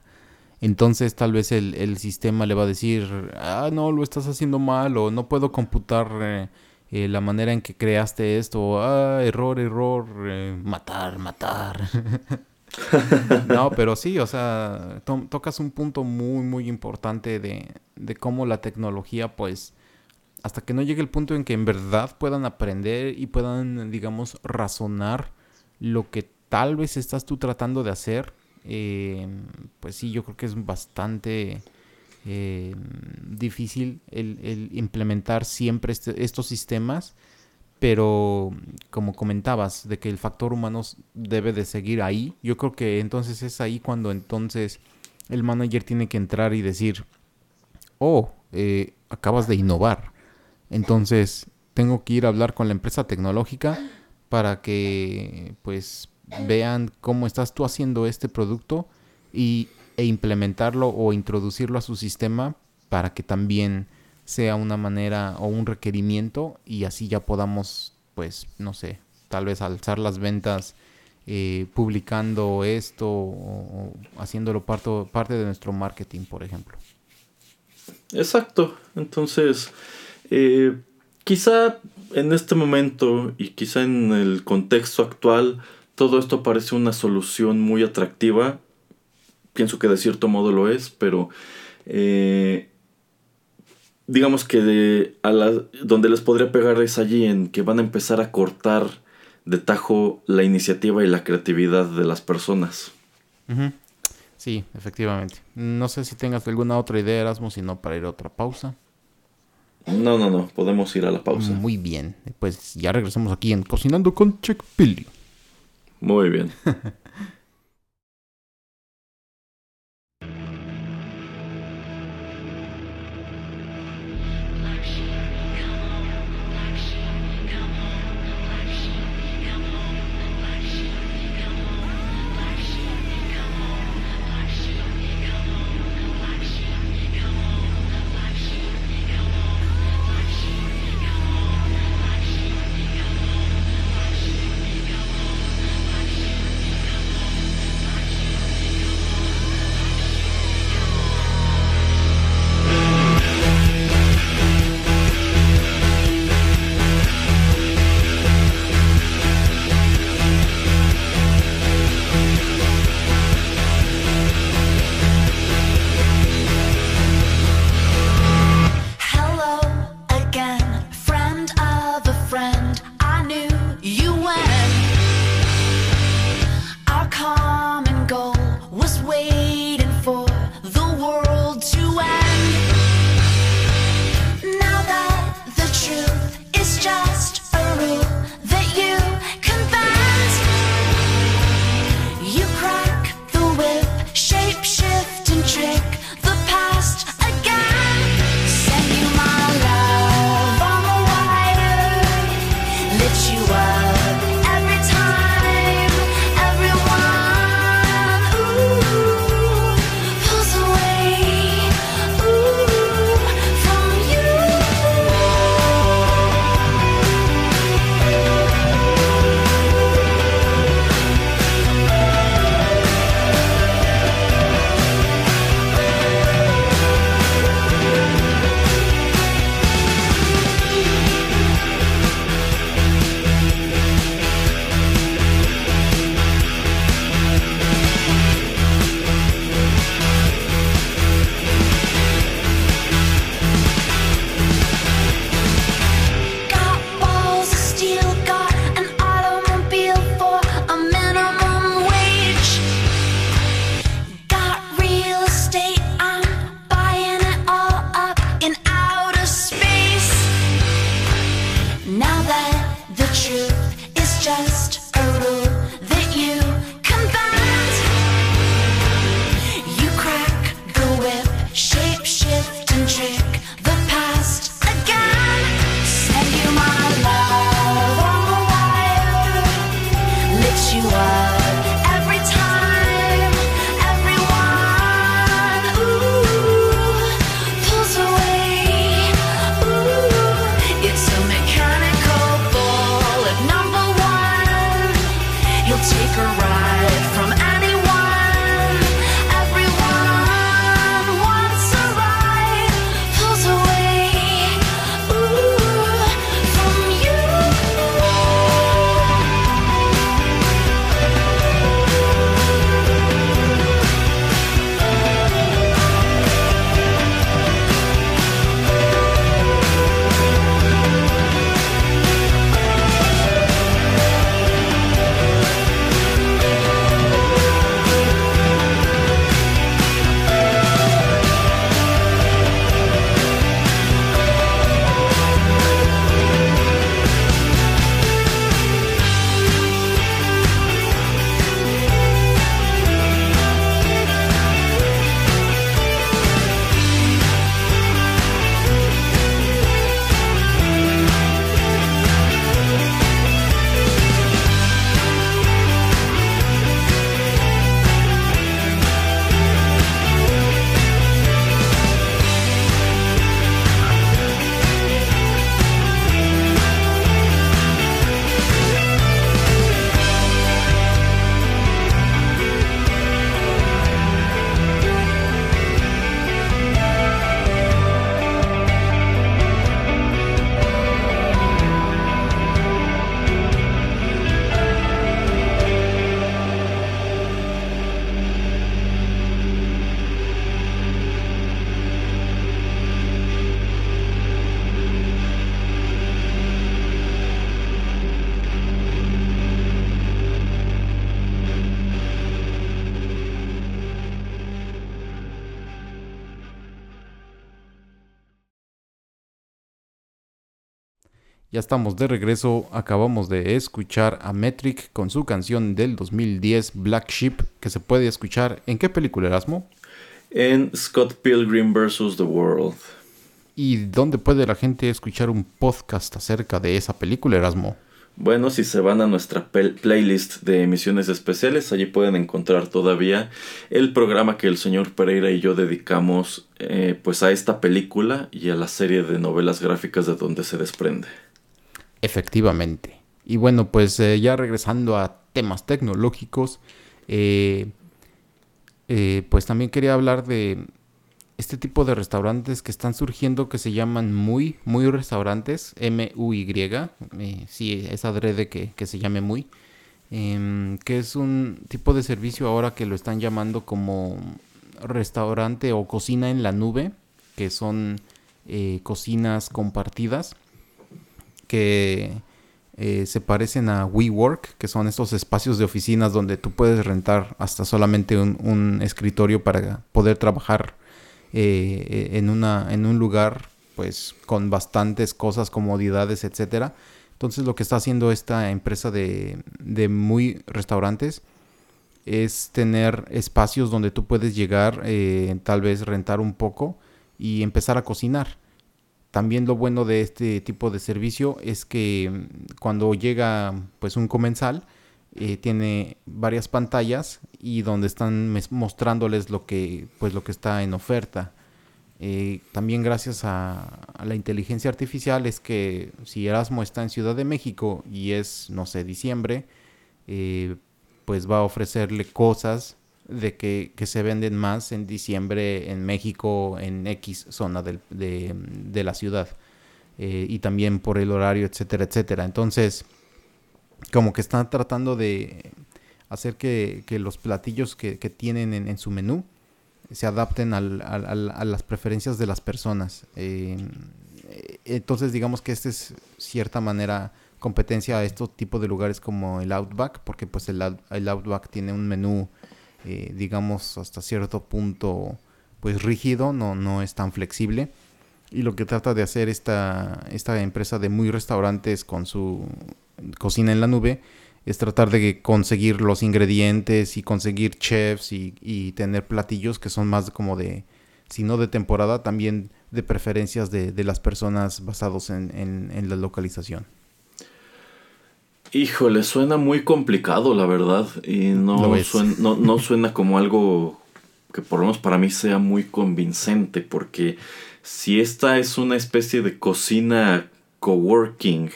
Entonces tal vez el, sistema le va a decir, ah, no, lo estás haciendo mal o no puedo computar eh, eh, la manera en que creaste esto, ah, error, error, matar, matar. no, pero sí, o sea, tocas un punto muy, muy importante de, de cómo la tecnología pues hasta que no llegue el punto en que en verdad puedan aprender y puedan, digamos, razonar lo que tal vez estás tú tratando de hacer, eh, pues sí, yo creo que es bastante eh, difícil el, implementar siempre este, estos sistemas, pero como comentabas, de que el factor humano debe de seguir ahí, yo creo que entonces es ahí cuando entonces el manager tiene que entrar y decir, oh, eh, acabas de innovar, entonces tengo que ir a hablar con la empresa tecnológica para que pues vean cómo estás tú haciendo este producto y, e implementarlo o introducirlo a su sistema para que también sea una manera o un requerimiento y así ya podamos, pues, no sé, tal vez alzar las ventas eh, publicando esto o, haciéndolo parte de nuestro marketing, por ejemplo. Exacto. Entonces, eh, quizá en este momento y quizá en el contexto actual, todo esto parece una solución muy atractiva. Pienso que de cierto modo lo es, pero eh, digamos que de, a la, donde les podría pegar es allí en que van a empezar a cortar de tajo la iniciativa y la creatividad de las personas. Sí, efectivamente. No sé si tengas alguna otra idea, Erasmus, sino para ir a otra pausa. No, no, no, podemos ir a la pausa. Muy bien, pues ya regresamos aquí en Cocinando con Check Billy. Muy bien. estamos de regreso, acabamos de escuchar a Metric con su canción del 2010 Black Sheep, que se puede escuchar en qué película Erasmo? En Scott Pilgrim vs. The World. ¿Y dónde puede la gente escuchar un podcast acerca de esa película Erasmo? Bueno, si se van a nuestra playlist de emisiones especiales, allí pueden encontrar todavía el programa que el señor Pereira y yo dedicamos eh, pues a esta película y a la serie de novelas gráficas de donde se desprende. Efectivamente. Y bueno, pues eh, ya regresando a temas tecnológicos, eh, pues también quería hablar de este tipo de restaurantes que están surgiendo que se llaman muy, muy restaurantes, M-U-Y, eh, sí, es adrede que, que se llame muy, em, que es un tipo de servicio ahora que lo están llamando como restaurante o cocina en la nube, que son eh, cocinas compartidas, que eh, se parecen a WeWork, que son estos espacios de oficinas donde tú puedes rentar hasta solamente un, escritorio para poder trabajar eh, en, una, en un lugar pues con bastantes cosas, comodidades, etcétera. Entonces lo que está haciendo esta empresa de, de muy restaurantes es tener espacios donde tú puedes llegar, eh, tal vez rentar un poco y empezar a cocinar. También lo bueno de este tipo de servicio es que mm, cuando llega pues un comensal, eh, tiene varias pantallas y donde están mostrándoles lo que, pues, lo que está en oferta. Eh, también gracias a, la inteligencia artificial es que si Erasmo está en Ciudad de México y es, no sé, diciembre, eh, pues va a ofrecerle cosas de que, se venden más en diciembre en México, en X zona de, de, la ciudad. y también por el horario, etcétera, etcétera. Entonces, como que están tratando de hacer que, los platillos que, tienen en, su menú se adapten a las preferencias de las personas. Eh, entonces digamos que esta es cierta manera competencia a estos tipos de lugares como el Outback, porque pues el, Outback tiene un menú, eh, digamos, hasta cierto punto pues rígido, no, no es tan flexible. Y lo que trata de hacer esta, esta empresa de muy restaurantes con su cocina en la nube es tratar de conseguir los ingredientes y conseguir chefs y, tener platillos que son más como de, si no de temporada, también de preferencias de, las personas basados en, la localización. Híjole, suena muy complicado, la verdad. Y no, suena, no, no suena como algo que por lo menos para mí sea muy convincente, porque si esta es una especie de cocina coworking,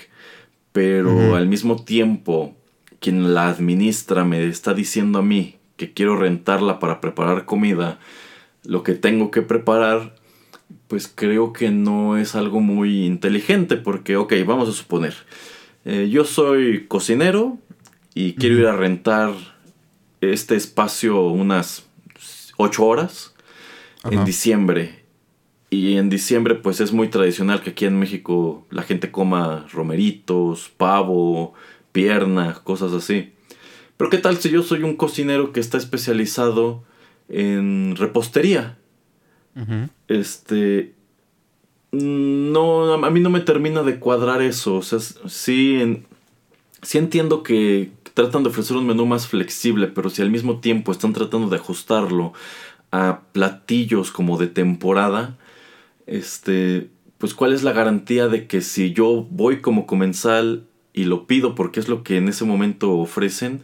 pero al mismo tiempo quien la administra me está diciendo a mí que quiero rentarla para preparar comida, lo que tengo que preparar, pues creo que no es algo muy inteligente porque, ok, vamos a suponer, eh, yo soy cocinero y quiero ir a rentar este espacio unas 8 horas en diciembre y en diciembre pues es muy tradicional que aquí en México la gente coma romeritos, pavo, pierna, cosas así. Pero ¿qué tal si yo soy un cocinero que está especializado en repostería? Este... No, a mí no me termina de cuadrar eso. O sea, sí, sí entiendo que tratan de ofrecer un menú más flexible, pero si al mismo tiempo están tratando de ajustarlo a platillos como de temporada, este, pues cuál es la garantía de que si yo voy como comensal y lo pido porque es lo que en ese momento ofrecen,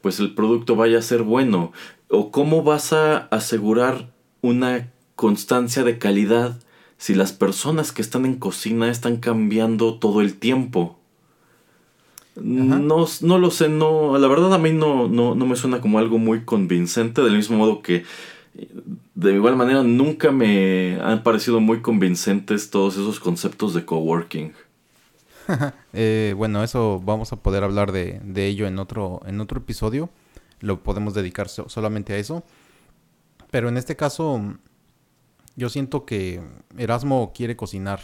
pues el producto vaya a ser bueno. O cómo vas a asegurar una constancia de calidad si las personas que están en cocina están cambiando todo el tiempo. No, no lo sé, no, la verdad a mí no, no, no me suena como algo muy convincente, del mismo modo que de igual manera nunca me han parecido muy convincentes todos esos conceptos de coworking. eh, bueno, eso vamos a poder hablar de, ello en otro, en otro episodio. Lo podemos dedicar solamente a eso. Pero en este caso, yo siento que Erasmo quiere cocinar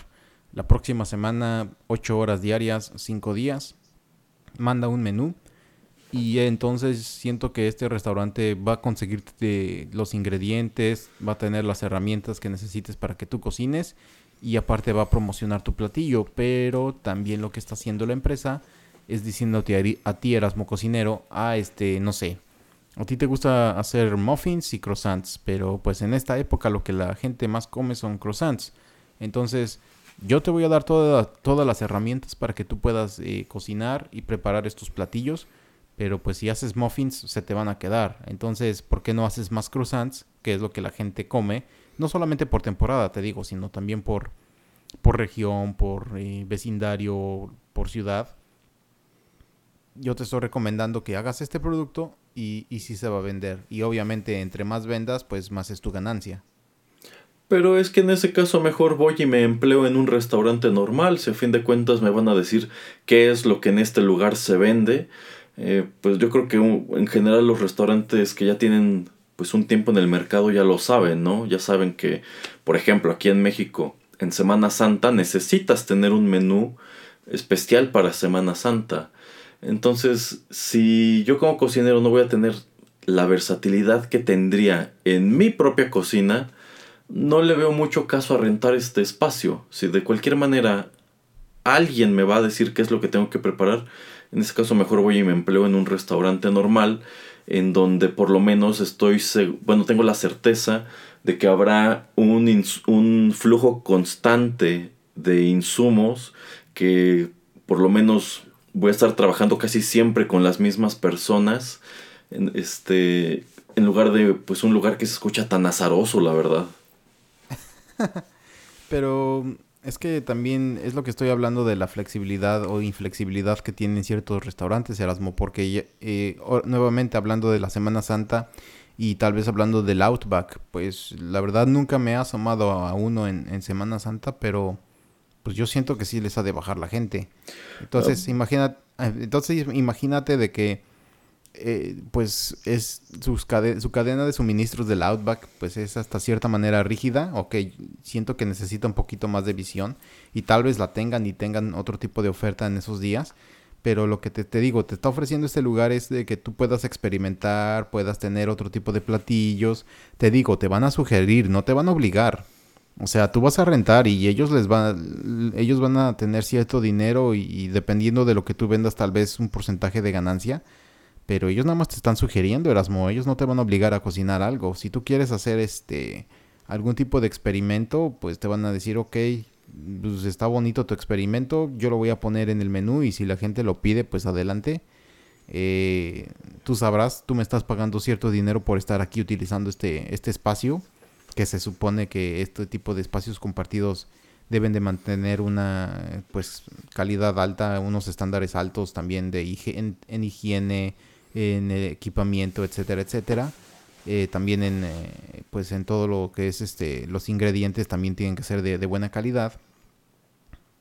la próxima semana, 8 horas diarias, 5 días. Manda un menú y entonces siento que este restaurante va a conseguirte los ingredientes, va a tener las herramientas que necesites para que tú cocines y aparte va a promocionar tu platillo, pero también lo que está haciendo la empresa es diciéndote a, ti, Erasmo cocinero, a este, no sé, a ti te gusta hacer muffins y croissants, pero pues en esta época lo que la gente más come son croissants. Entonces, yo te voy a dar toda- todas las herramientas para que tú puedas eh, cocinar y preparar estos platillos, pero pues si haces muffins se te van a quedar. Entonces, ¿por qué no haces más croissants, que es lo que la gente come? No solamente por temporada, te digo, sino también por, por región, por eh, vecindario, por ciudad yo te estoy recomendando que hagas este producto y, y sí se va a vender. Y obviamente entre más vendas, pues más es tu ganancia. Pero es que en ese caso mejor voy y me empleo en un restaurante normal, si a fin de cuentas me van a decir qué es lo que en este lugar se vende. Eh, pues yo creo que en general los restaurantes que ya tienen pues un tiempo en el mercado ya lo saben, ¿no? Ya saben que, por ejemplo, aquí en México, en Semana Santa necesitas tener un menú especial para Semana Santa. Entonces, si yo como cocinero no voy a tener la versatilidad que tendría en mi propia cocina, no le veo mucho caso a rentar este espacio. Si de cualquier manera alguien me va a decir qué es lo que tengo que preparar, en ese caso mejor voy y me empleo en un restaurante normal en donde por lo menos estoy, bueno, tengo la certeza de que habrá un, un flujo constante de insumos que por lo menos voy a estar trabajando casi siempre con las mismas personas en, este en lugar de pues un lugar que se escucha tan azaroso la verdad. Pero es que también es lo que estoy hablando de la flexibilidad o inflexibilidad que tienen ciertos restaurantes, Erasmo, porque eh, nuevamente hablando de la Semana Santa y tal vez hablando del Outback, pues la verdad nunca me ha asomado a uno en, en Semana Santa, pero pues yo siento que sí les ha de bajar la gente. Entonces, imagina, eh, entonces imagínate de que eh, pues es sus cade- su cadena de suministros del Outback pues es hasta cierta manera rígida, ok, siento que necesita un poquito más de visión y tal vez la tengan y tengan otro tipo de oferta en esos días, pero lo que te, te digo, te está ofreciendo este lugar es de que tú puedas experimentar, puedas tener otro tipo de platillos, te digo, te van a sugerir, no te van a obligar. O sea, tú vas a rentar y ellos les van, ellos van a tener cierto dinero y, dependiendo de lo que tú vendas, tal vez un porcentaje de ganancia. Pero ellos nada más te están sugiriendo, Erasmo. Ellos no te van a obligar a cocinar algo. Si tú quieres hacer este algún tipo de experimento, pues te van a decir, ok, pues está bonito tu experimento, yo lo voy a poner en el menú y si la gente lo pide, pues adelante. Eh, tú sabrás, tú me estás pagando cierto dinero por estar aquí utilizando este, este espacio, que se supone que este tipo de espacios compartidos deben de mantener una pues calidad alta, unos estándares altos también de en, en higiene, en eh, equipamiento, etcétera, etcétera. Eh, también en eh, pues en todo lo que es este los ingredientes también tienen que ser de, de buena calidad.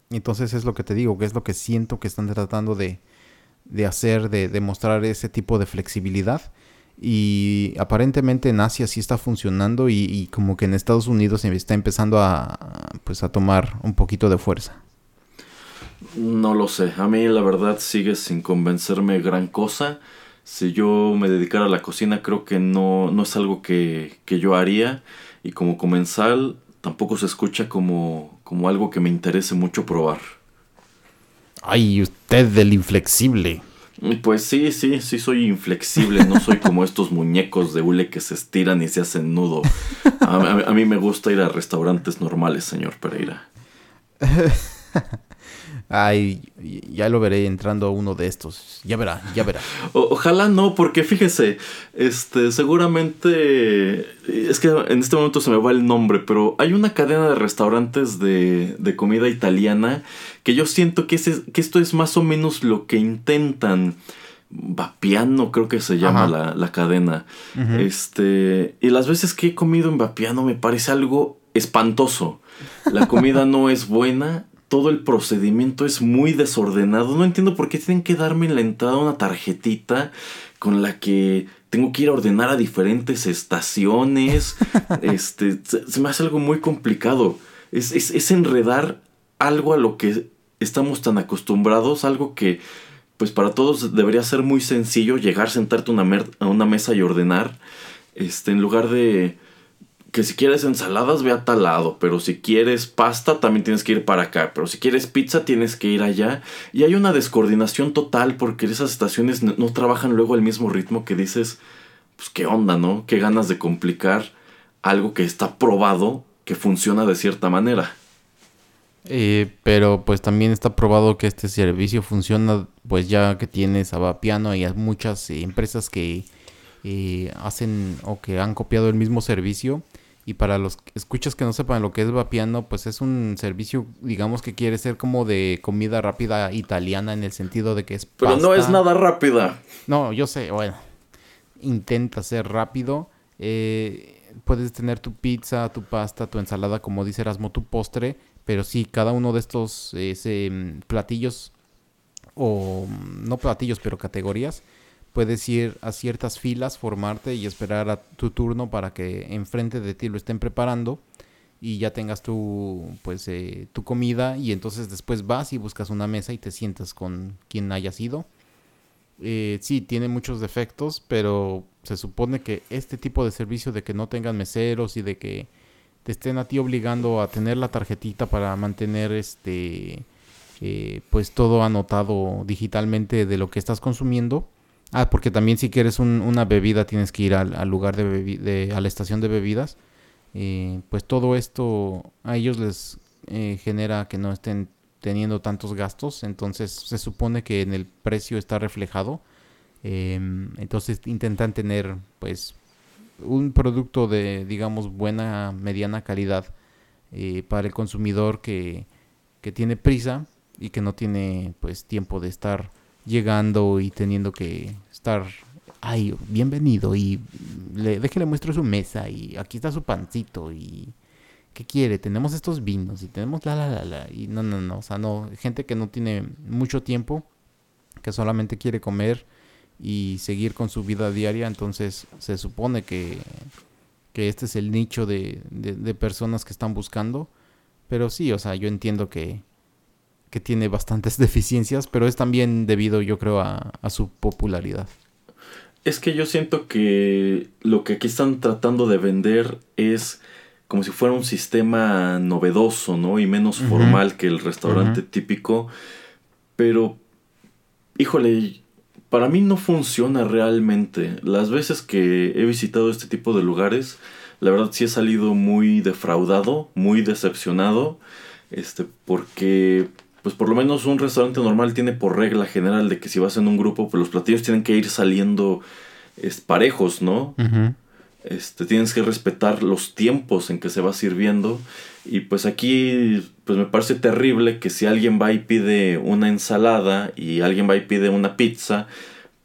Entonces es lo que te digo, que es lo que siento que están tratando de, de hacer, de, de mostrar ese tipo de flexibilidad. Y aparentemente en Asia sí está funcionando y, y como que en Estados Unidos se está empezando a, pues, a tomar un poquito de fuerza. No lo sé, a mí la verdad sigue sin convencerme gran cosa. Si yo me dedicara a la cocina creo que no, no es algo que, que yo haría y como comensal tampoco se escucha como, como algo que me interese mucho probar. Ay, usted del inflexible. Pues sí, sí, sí soy inflexible, no soy como estos muñecos de hule que se estiran y se hacen nudo. A, a- a mí me gusta ir a restaurantes normales, señor Pereira. Ay, ya lo veré entrando a uno de estos. Ya verá, ya verá. O- ojalá no, porque fíjese, este, seguramente, es que en este momento se me va el nombre, pero hay una cadena de restaurantes de, de comida italiana que yo siento que, ese- que esto es más o menos lo que intentan. Vapiano creo que se llama la, la cadena. Este, y las veces que he comido en Vapiano me parece algo espantoso. La comida no es buena, todo el procedimiento es muy desordenado. No entiendo por qué tienen que darme en la entrada una tarjetita con la que tengo que ir a ordenar a diferentes estaciones. este, se, se me hace algo muy complicado. Es, es, es enredar algo a lo que estamos tan acostumbrados, algo que pues para todos debería ser muy sencillo llegar, sentarte a una, mer- a una mesa y ordenar, este, en lugar de que si quieres ensaladas ve a tal lado, pero si quieres pasta también tienes que ir para acá, pero si quieres pizza tienes que ir allá. Y hay una descoordinación total porque esas estaciones no, trabajan luego al mismo ritmo que dices, pues qué onda, ¿no? Qué ganas de complicar algo que está probado que funciona de cierta manera. Eh, pero pues también está probado que este servicio funciona pues ya que tienes a y hay muchas empresas que eh, hacen o que han copiado el mismo servicio y para los escuchas que no sepan lo que es Vapiano pues es un servicio digamos que quiere ser como de comida rápida italiana en el sentido de que es Pero no es nada rápida. No, yo sé, bueno, intenta ser rápido. puedes tener tu pizza, tu pasta, tu ensalada, como dice Erasmo, tu postre pero sí, cada uno de estos mm, platillos, o mm, no platillos, pero categorías, puedes ir a ciertas filas, formarte y esperar a tu turno para que enfrente de ti lo estén preparando y ya tengas tu, pues, eh, tu comida y entonces después vas y buscas una mesa y te sientas con quien haya sido. Eh, sí, tiene muchos defectos, pero se supone que este tipo de servicio de que no tengan meseros y de que te estén a ti obligando a tener la tarjetita para mantener este eh, pues todo anotado digitalmente de lo que estás consumiendo. Ah, porque también si quieres una bebida tienes que ir al, lugar de, a la estación de bebidas. Eh, pues todo esto a ellos les eh, genera que no estén teniendo tantos gastos. Entonces se supone que en el precio está reflejado. Em, entonces intentan tener pues un producto de, digamos, buena, mediana calidad eh, para el consumidor que, que, tiene prisa y que no tiene, pues, tiempo de estar llegando y teniendo que estar, ay, bienvenido y le, déjele muestro su mesa y aquí está su pancito y... ¿Qué quiere? Tenemos estos vinos y tenemos la la la la. Y no, no, no. O sea, no. Gente que no tiene mucho tiempo, que solamente quiere comer y seguir con su vida diaria. Entonces se supone que, que este es el nicho de, de, personas que están buscando. Pero sí, o sea, yo entiendo que, que tiene bastantes deficiencias, pero es también debido, yo creo, a, a su popularidad. Es que yo siento que lo que aquí están tratando de vender es como si fuera un sistema novedoso, ¿no? Y menos formal que el restaurante típico. Pero, híjole, para mí no funciona realmente. Las veces que he visitado este tipo de lugares, la verdad sí he salido muy defraudado, muy decepcionado, este, porque pues por lo menos un restaurante normal tiene por regla general de que si vas en un grupo, pues los platillos tienen que ir saliendo es, parejos, ¿no? Este, tienes que respetar los tiempos en que se va sirviendo. Y pues aquí, pues me parece terrible que si alguien va y pide una ensalada y alguien va y pide una pizza,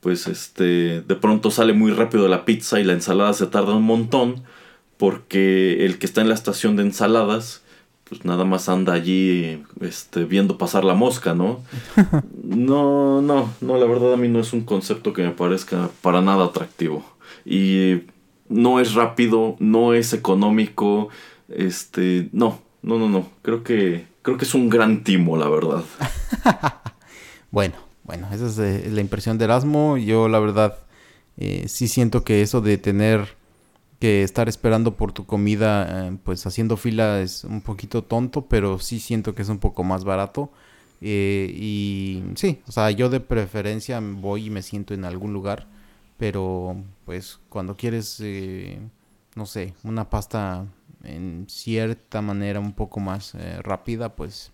pues este, de pronto sale muy rápido la pizza y la ensalada se tarda un montón porque el que está en la estación de ensaladas, pues nada más anda allí este, viendo pasar la mosca, ¿no? No, no, no, la verdad a mí no es un concepto que me parezca para nada atractivo. Y no es rápido, no es económico, este, no, no, no, no. Creo que creo que es un gran timo, la verdad. bueno, bueno, esa es eh, la impresión de Erasmo. Yo la verdad eh, sí siento que eso de tener que estar esperando por tu comida, eh, pues haciendo fila es un poquito tonto, pero sí siento que es un poco más barato. y sí, o sea, yo de preferencia voy y me siento en algún lugar, pero pues cuando quieres, no sé, una pasta en cierta manera un poco más eh, rápida, pues,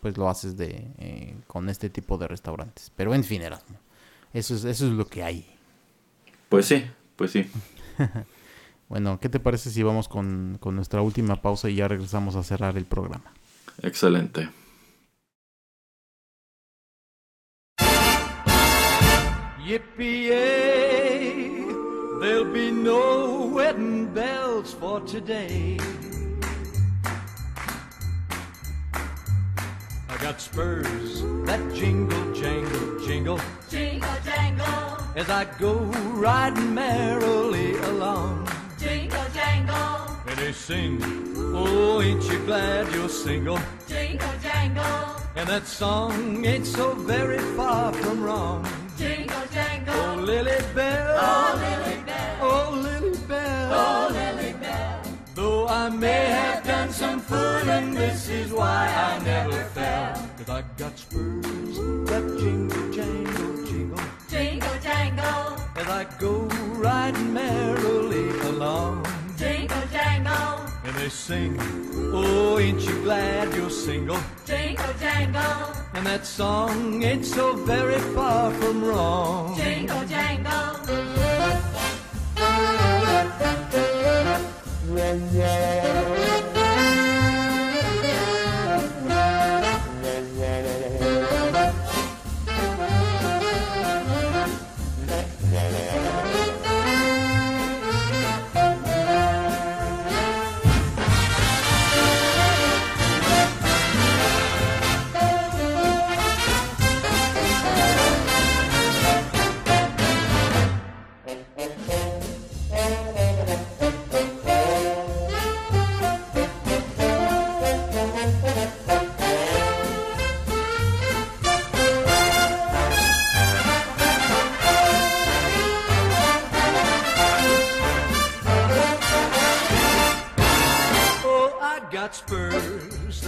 pues lo haces de, eh, con este tipo de restaurantes. Pero en fin, Erasmo, eso es, eso es lo que hay. Pues sí, pues sí. bueno, ¿qué te parece si vamos con, con nuestra última pausa y ya regresamos a cerrar el programa? Excelente. There'll be no wedding bells for today. I got spurs that jingle, jangle, jingle. Jingle, jangle. As I go riding merrily along. Jingle, jangle. And they sing, oh, ain't you glad you're single? Jingle, jangle. And that song ain't so very far from wrong. Jingle, jangle. Oh, Lily Bell. Oh, Lily Bell. Oh, Lily Bell. Oh, Lily Bell. Though I may have done some fooling, this is why I never fell. Cause I got spurs that jingle, jangle, jingle. Jingle jangle, As I go riding merrily along. Jingle jangle, And they sing, oh, ain't you glad you're single? jingle jangle, And that song ain't so very far from wrong. jingle jangle.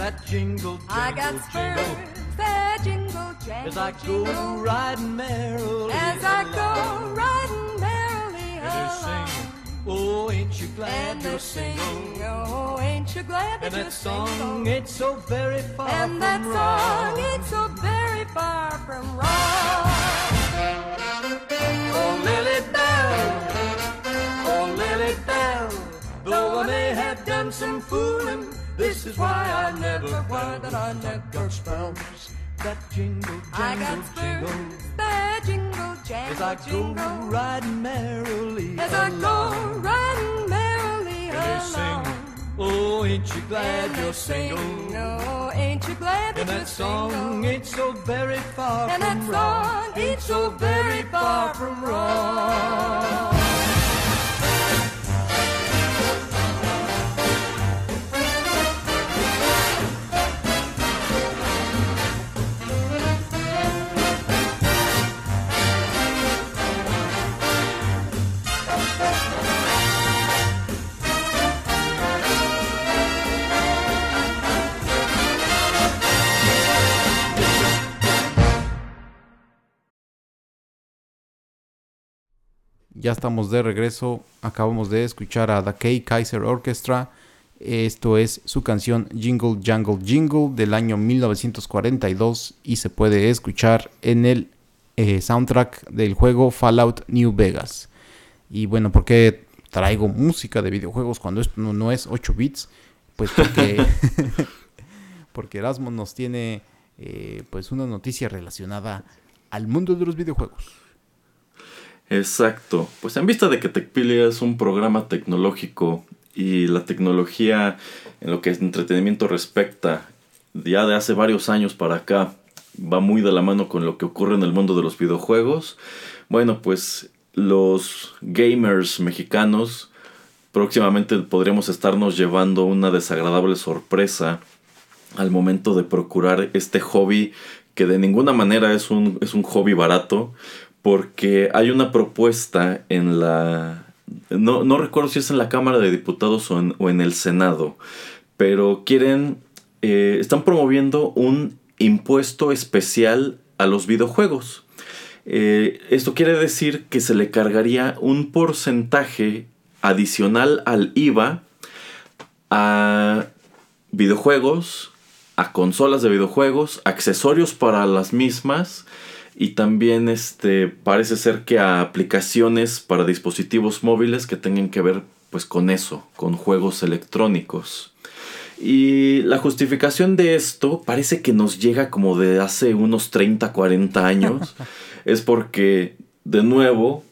That jingle, jingle, I got jingle. spurs that jingle, jangle, As I go jingle. riding merrily As I along. go riding merrily along. sing, oh, ain't you glad And you're they sing, single? oh, ain't you glad that And you're that song single? ain't so very far And from that wrong. song ain't so very far from wrong. Oh, Lily Bell, oh, Lily Bell, though I may have done some fooling, this is why I never why fell. that I never spells that jingle, I jangle, got jingle. that jingle, As I jangle, go jingle. riding merrily As I along. go riding merrily And they sing, along. oh, ain't you glad And you're sing, single? no, ain't you glad that And you're that song single? ain't so very far And that from wrong. song ain't so very far from wrong. Ya estamos de regreso. Acabamos de escuchar a The K Kaiser Orchestra. Esto es su canción Jingle Jangle Jingle del año 1942 y se puede escuchar en el eh, soundtrack del juego Fallout New Vegas. Y bueno, ¿por qué traigo música de videojuegos cuando esto no, no es 8 bits? Pues porque, porque Erasmo nos tiene eh, pues una noticia relacionada al mundo de los videojuegos. Exacto. Pues en vista de que TechPili es un programa tecnológico y la tecnología en lo que es entretenimiento respecta, ya de hace varios años para acá, va muy de la mano con lo que ocurre en el mundo de los videojuegos. Bueno, pues los gamers mexicanos próximamente podríamos estarnos llevando una desagradable sorpresa al momento de procurar este hobby que de ninguna manera es un, es un hobby barato porque hay una propuesta en la... No, no recuerdo si es en la Cámara de Diputados o en, o en el Senado, pero quieren... eh, están promoviendo un impuesto especial a los videojuegos. Eh, esto quiere decir que se le cargaría un porcentaje adicional al IVA a videojuegos, a consolas de videojuegos, accesorios para las mismas y también este parece ser que a aplicaciones para dispositivos móviles que tengan que ver pues con eso, con juegos electrónicos. Y la justificación de esto parece que nos llega como de hace unos 30, 40 años. es porque, de nuevo,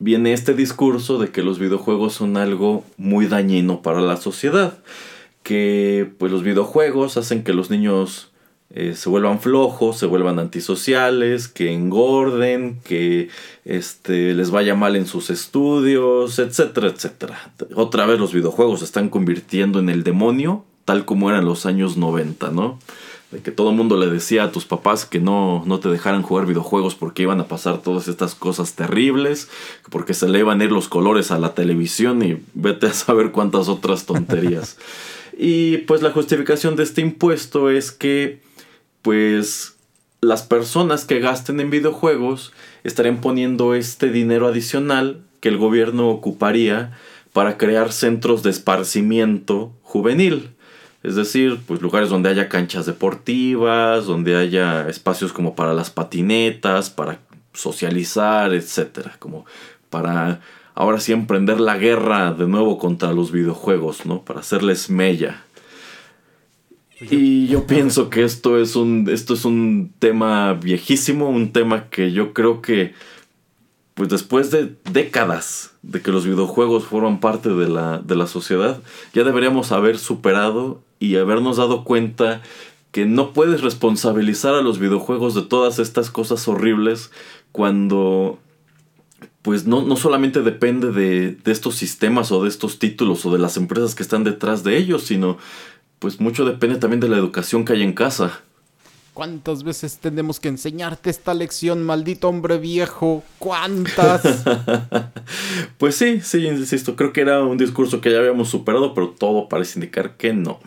viene este discurso de que los videojuegos son algo muy dañino para la sociedad. Que pues los videojuegos hacen que los niños eh, se vuelvan flojos, se vuelvan antisociales, que engorden, que este, les vaya mal en sus estudios, etcétera, etcétera. Otra vez los videojuegos se están convirtiendo en el demonio, tal como eran los años 90, ¿no? de que todo el mundo le decía a tus papás que no, no te dejaran jugar videojuegos porque iban a pasar todas estas cosas terribles, porque se le iban a ir los colores a la televisión y vete a saber cuántas otras tonterías. y pues la justificación de este impuesto es que pues las personas que gasten en videojuegos estarían poniendo este dinero adicional que el gobierno ocuparía para crear centros de esparcimiento juvenil. Es decir, pues lugares donde haya canchas deportivas, donde haya espacios como para las patinetas, para socializar, etcétera, como para ahora sí emprender la guerra de nuevo contra los videojuegos, ¿no? Para hacerles mella. Y yo pienso que esto es un esto es un tema viejísimo, un tema que yo creo que pues después de décadas de que los videojuegos fueron parte de la, de la sociedad, ya deberíamos haber superado y habernos dado cuenta que no puedes responsabilizar a los videojuegos de todas estas cosas horribles cuando pues no, no solamente depende de, de, estos sistemas o de estos títulos o de las empresas que están detrás de ellos, sino pues mucho depende también de la educación que hay en casa. ¿Cuántas veces tenemos que enseñarte esta lección, maldito hombre viejo? ¿Cuántas? pues sí, sí, insisto, creo que era un discurso que ya habíamos superado, pero todo parece indicar que no.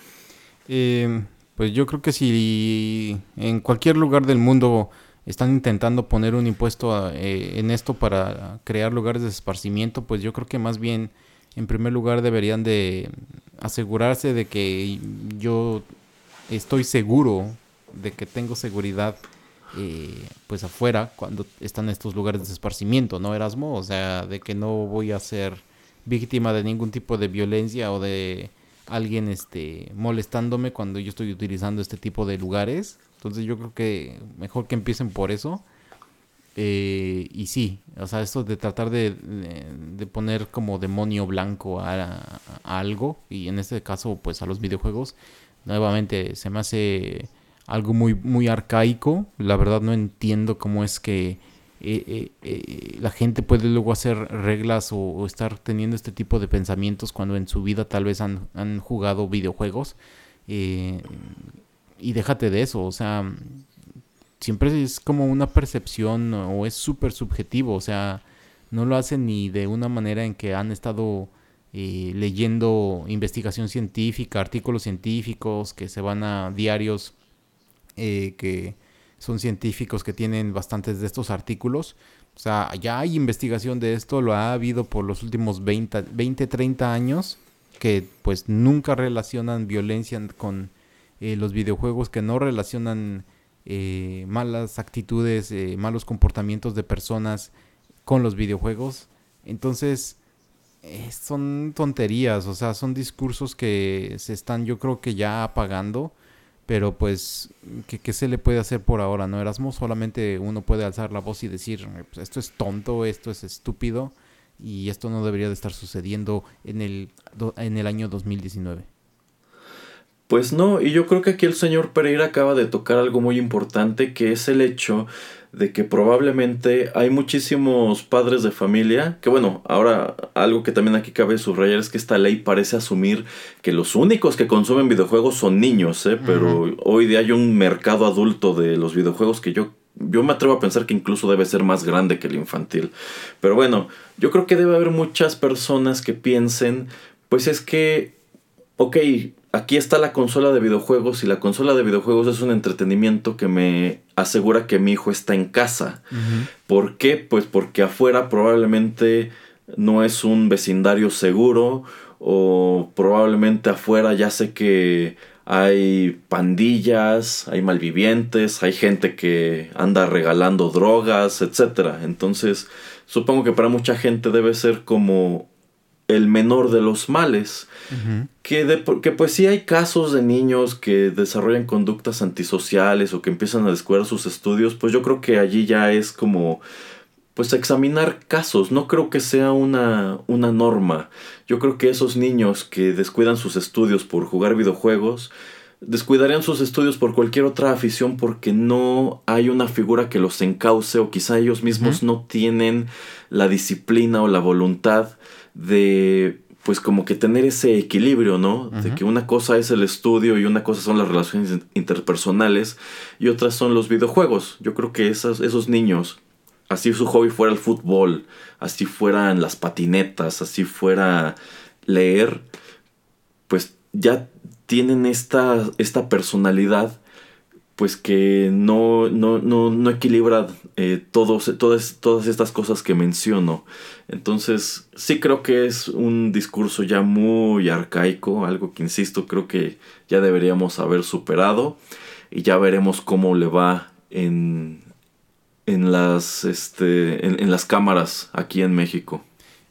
Eh, pues yo creo que si en cualquier lugar del mundo están intentando poner un impuesto a, eh, en esto para crear lugares de esparcimiento, pues yo creo que más bien, en primer lugar, deberían de asegurarse de que yo estoy seguro de que tengo seguridad eh, pues afuera cuando están estos lugares de esparcimiento, ¿no, Erasmo? O sea, de que no voy a ser víctima de ningún tipo de violencia o de alguien este molestándome cuando yo estoy utilizando este tipo de lugares. Entonces yo creo que mejor que empiecen por eso. Eh, y sí, o sea, esto de tratar de, de, poner como demonio blanco a, a, algo, y en este caso pues a los videojuegos, nuevamente se me hace algo muy, muy arcaico. La verdad no entiendo cómo es que eh, eh, eh, la gente puede luego hacer reglas o, o, estar teniendo este tipo de pensamientos cuando en su vida tal vez han, han jugado videojuegos. y déjate de eso, o sea, siempre es como una percepción o es súper subjetivo, o sea, no lo hacen ni de una manera en que han estado leyendo investigación científica, artículos científicos que se van a diarios eh, que son científicos que tienen bastantes de estos artículos. O sea, ya hay investigación de esto, lo ha habido por los últimos 20, 20 30 años, que pues nunca relacionan violencia con eh, los videojuegos, que no relacionan eh, malas actitudes, eh, malos comportamientos de personas con los videojuegos. Entonces, eh, son tonterías, o sea, son discursos que se están yo creo que ya apagando pero pues, ¿qué, ¿qué, se le puede hacer por ahora, no, Erasmo? Solamente uno puede alzar la voz y decir, pues, esto es tonto, esto es estúpido, y esto no debería de estar sucediendo en el, en el año 2019. Pues no, y yo creo que aquí el señor Pereira acaba de tocar algo muy importante, que es el hecho de que probablemente hay muchísimos padres de familia, que bueno, ahora algo que también aquí cabe subrayar es que esta ley parece asumir que los únicos que consumen videojuegos son niños, ¿eh? pero uh -huh. hoy día hay un mercado adulto de los videojuegos que yo yo me atrevo a pensar que incluso debe ser más grande que el infantil. Pero bueno, yo creo que debe haber muchas personas que piensen, pues es que, ok, aquí está la consola de videojuegos y la consola de videojuegos es un entretenimiento que me asegura que mi hijo está en casa. Uh -huh. ¿Por qué? Pues porque afuera probablemente no es un vecindario seguro o probablemente afuera ya sé que hay pandillas, hay malvivientes, hay gente que anda regalando drogas, etc. Entonces, supongo que para mucha gente debe ser como el menor de los males. Uh -huh. que, de, que pues sí hay casos de niños que desarrollan conductas antisociales o que empiezan a descuidar sus estudios, pues yo creo que allí ya es como pues examinar casos, no creo que sea una, una norma. Yo creo que esos niños que descuidan sus estudios por jugar videojuegos, descuidarían sus estudios por cualquier otra afición porque no hay una figura que los encauce o quizá ellos mismos uh -huh. no tienen la disciplina o la voluntad de pues como que tener ese equilibrio, ¿no? De que una cosa es el estudio y una cosa son las relaciones in- interpersonales y otras son los videojuegos. Yo creo que esas, esos niños, así su hobby fuera el fútbol, así fueran las patinetas, así fuera leer, pues ya tienen esta, esta personalidad pues que no, no, no, no equilibra eh, todos, todas, todas estas cosas que menciono. Entonces, sí creo que es un discurso ya muy arcaico, algo que insisto, creo que ya deberíamos haber superado y ya veremos cómo le va en, en, las, este, en, las cámaras aquí en México.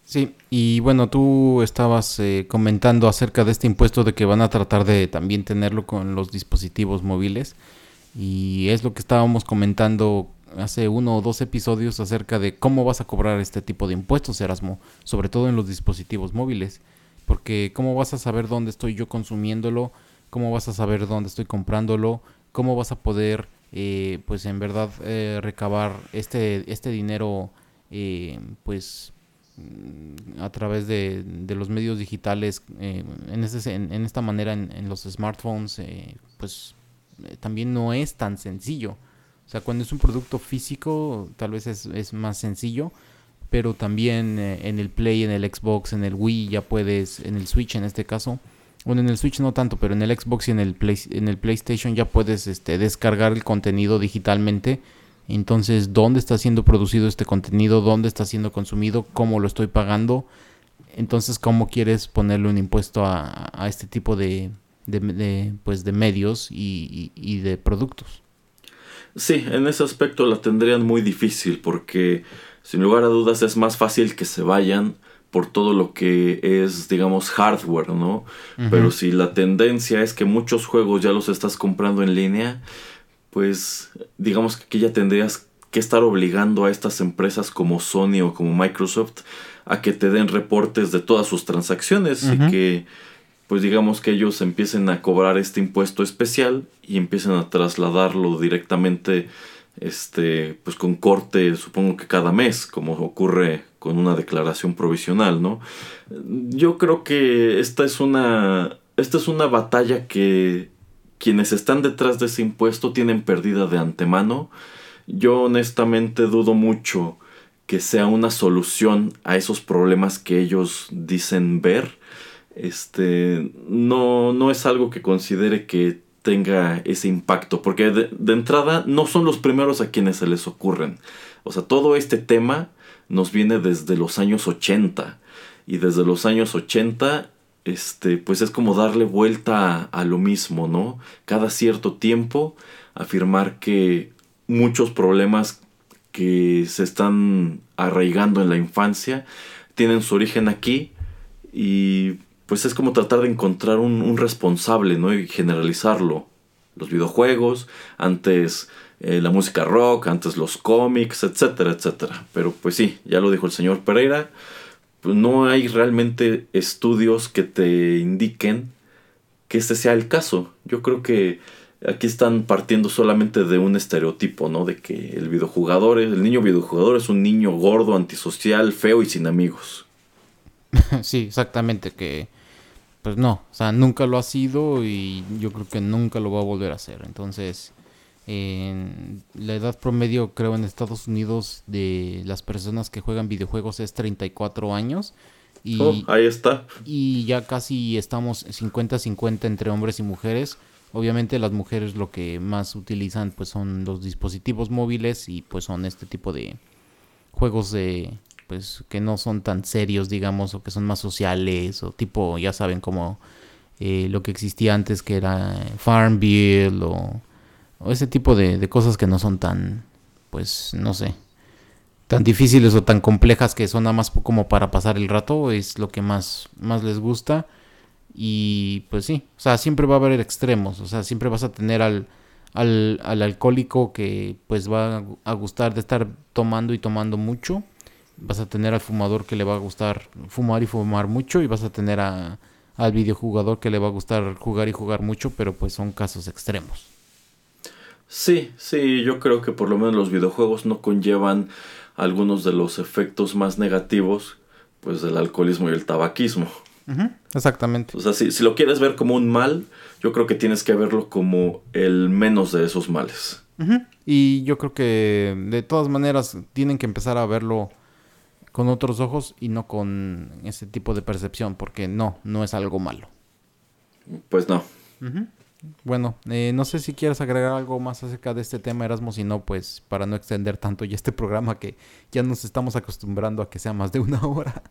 Sí, y bueno, tú estabas eh, comentando acerca de este impuesto de que van a tratar de también tenerlo con los dispositivos móviles. Y es lo que estábamos comentando hace uno o dos episodios acerca de cómo vas a cobrar este tipo de impuestos, Erasmo, sobre todo en los dispositivos móviles. Porque cómo vas a saber dónde estoy yo consumiéndolo, cómo vas a saber dónde estoy comprándolo, cómo vas a poder, eh, pues en verdad, eh, recabar este, este dinero, eh, pues mm, a través de, los medios digitales, eh, en, en- esta manera en, los smartphones, eh, pues también no es tan sencillo. O sea, cuando es un producto físico, tal vez es, es más sencillo, pero también eh, en el Play, en el Xbox, en el Wii ya puedes, en el Switch en este caso, bueno, en el Switch no tanto, pero en el Xbox y en el, Play, en el PlayStation ya puedes este, descargar el contenido digitalmente. Entonces, ¿dónde está siendo producido este contenido? ¿Dónde está siendo consumido? ¿Cómo lo estoy pagando? Entonces, ¿cómo quieres ponerle un impuesto a, a este tipo de, de- de, pues, de medios y, y- y de productos? Sí, en ese aspecto la tendrían muy difícil porque sin lugar a dudas es más fácil que se vayan por todo lo que es, digamos, hardware, ¿no? Pero si la tendencia es que muchos juegos ya los estás comprando en línea, pues digamos que aquí ya tendrías que estar obligando a estas empresas como Sony o como Microsoft a que te den reportes de todas sus transacciones y que pues digamos que ellos empiecen a cobrar este impuesto especial y empiecen a trasladarlo directamente este pues con corte supongo que cada mes como ocurre con una declaración provisional no yo creo que esta es una esta es una batalla que quienes están detrás de ese impuesto tienen perdida de antemano. Yo honestamente dudo mucho que sea una solución a esos problemas que ellos dicen ver este no no es algo que considere que tenga ese impacto porque de, entrada no son los primeros a quienes se les ocurren. O sea todo este tema nos viene desde los años 80 y desde los años 80 este pues es como darle vuelta a lo mismo no cada cierto tiempo afirmar que muchos problemas que se están arraigando en la infancia tienen su origen aquí y pues es como tratar de encontrar un, responsable, ¿no? Y generalizarlo. Los videojuegos, antes eh, la música rock, antes los cómics, etcétera, etcétera. Pero pues sí, ya lo dijo el señor Pereira, pues no hay realmente estudios que te indiquen que este sea el caso. Yo creo que aquí están partiendo solamente de un estereotipo, ¿no? De que el videojugador, el niño videojugador es un niño gordo, antisocial, feo y sin amigos. sí, exactamente, que pues no, o sea, nunca lo ha sido y yo creo que nunca lo va a volver a hacer. Entonces, en la edad promedio creo en Estados Unidos de las personas que juegan videojuegos es 34 años y, Oh, ahí está. y ya casi estamos 50-50 entre hombres y mujeres. Obviamente las mujeres lo que más utilizan pues son los dispositivos móviles y pues son este tipo de juegos de pues que no son tan serios digamos o que son más sociales o tipo ya saben como eh, lo que existía antes que era Farmville o, o ese tipo de, de cosas que no son tan pues no sé tan difíciles o tan complejas que son nada más como para pasar el rato es lo que más más les gusta. Y pues sí, o sea, siempre va a haber extremos, o sea, siempre vas a tener al, al, al alcohólico que pues va a gu- a gustar de estar tomando y tomando mucho, vas a tener al fumador que le va a gustar fumar y fumar mucho y vas a tener a, al videojugador que le va a gustar jugar y jugar mucho, pero pues son casos extremos. Sí, sí, yo creo que por lo menos los videojuegos no conllevan algunos de los efectos más negativos, pues del alcoholismo y el tabaquismo. Exactamente. O sea, si, si lo quieres ver como un mal, yo creo que tienes que verlo como el menos de esos males. Y yo creo que de todas maneras tienen que empezar a verlo con otros ojos y no con ese tipo de percepción, porque no, no es algo malo. Pues no. Bueno, eh, no sé si quieres agregar algo más acerca de este tema, Erasmo, si no, pues para no extender tanto ya este programa que ya nos estamos acostumbrando a que sea más de una hora.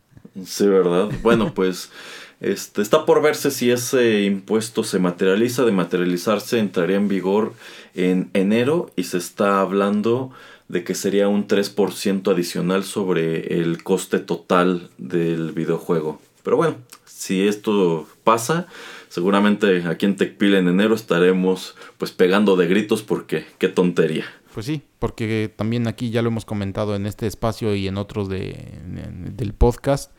Sí, ¿verdad? Bueno, pues este, está por verse si ese impuesto se materializa. De materializarse entraría en vigor en enero y se está hablando de que sería un 3% adicional sobre el coste total del videojuego. Pero bueno, si esto pasa, seguramente aquí en TechPil en enero estaremos pues pegando de gritos porque qué tontería. Pues sí, porque también aquí ya lo hemos comentado en este espacio y en otros de, del podcast,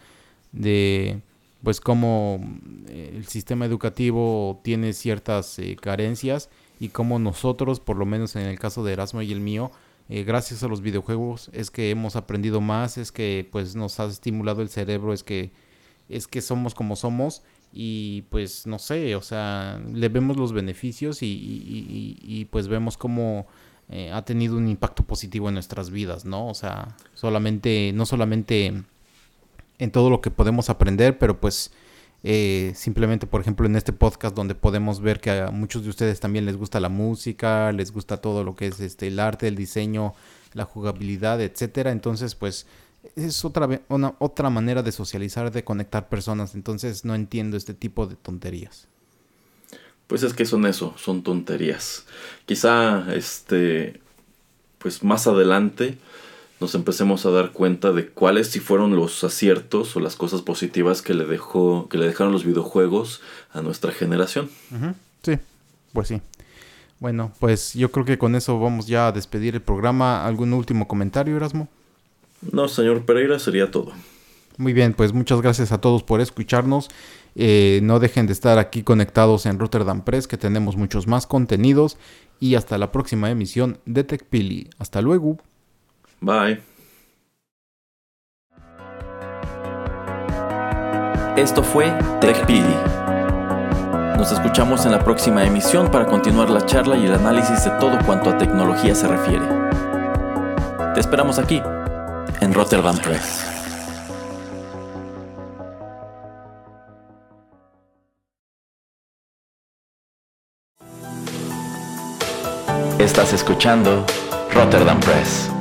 de pues cómo eh, el sistema educativo tiene ciertas eh, carencias y cómo nosotros, por lo menos en el caso de Erasmo y el mío, eh, gracias a los videojuegos es que hemos aprendido más, es que pues nos ha estimulado el cerebro, es que es que somos como somos y pues no sé, o sea, le vemos los beneficios y, y- pues vemos cómo eh, ha tenido un impacto positivo en nuestras vidas, ¿no? O sea, solamente, no solamente en todo lo que podemos aprender, pero pues eh, simplemente, por ejemplo, en este podcast donde podemos ver que a muchos de ustedes también les gusta la música, les gusta todo lo que es este el arte, el diseño, la jugabilidad, etcétera. Entonces, pues es otra una otra manera de socializar, de conectar personas. Entonces, no entiendo este tipo de tonterías. Pues es que son eso, son tonterías. Quizá este pues más adelante nos empecemos a dar cuenta de cuáles sí fueron los aciertos o las cosas positivas que le dejó que le dejaron los videojuegos a nuestra generación. Sí, pues sí. Bueno, pues yo creo que con eso vamos ya a despedir el programa. ¿Algún último comentario, Erasmo? No, señor Pereira, sería todo. Muy bien, pues muchas gracias a todos por escucharnos. Eh, no dejen de estar aquí conectados en Rotterdam Press, que tenemos muchos más contenidos. Y hasta la próxima emisión de TechPili. Hasta luego. Bye. Esto fue TechPili. Nos escuchamos en la próxima emisión para continuar la charla y el análisis de todo cuanto a tecnología se refiere. Te esperamos aquí, en Rotterdam Press. Estás escuchando Rotterdam Press.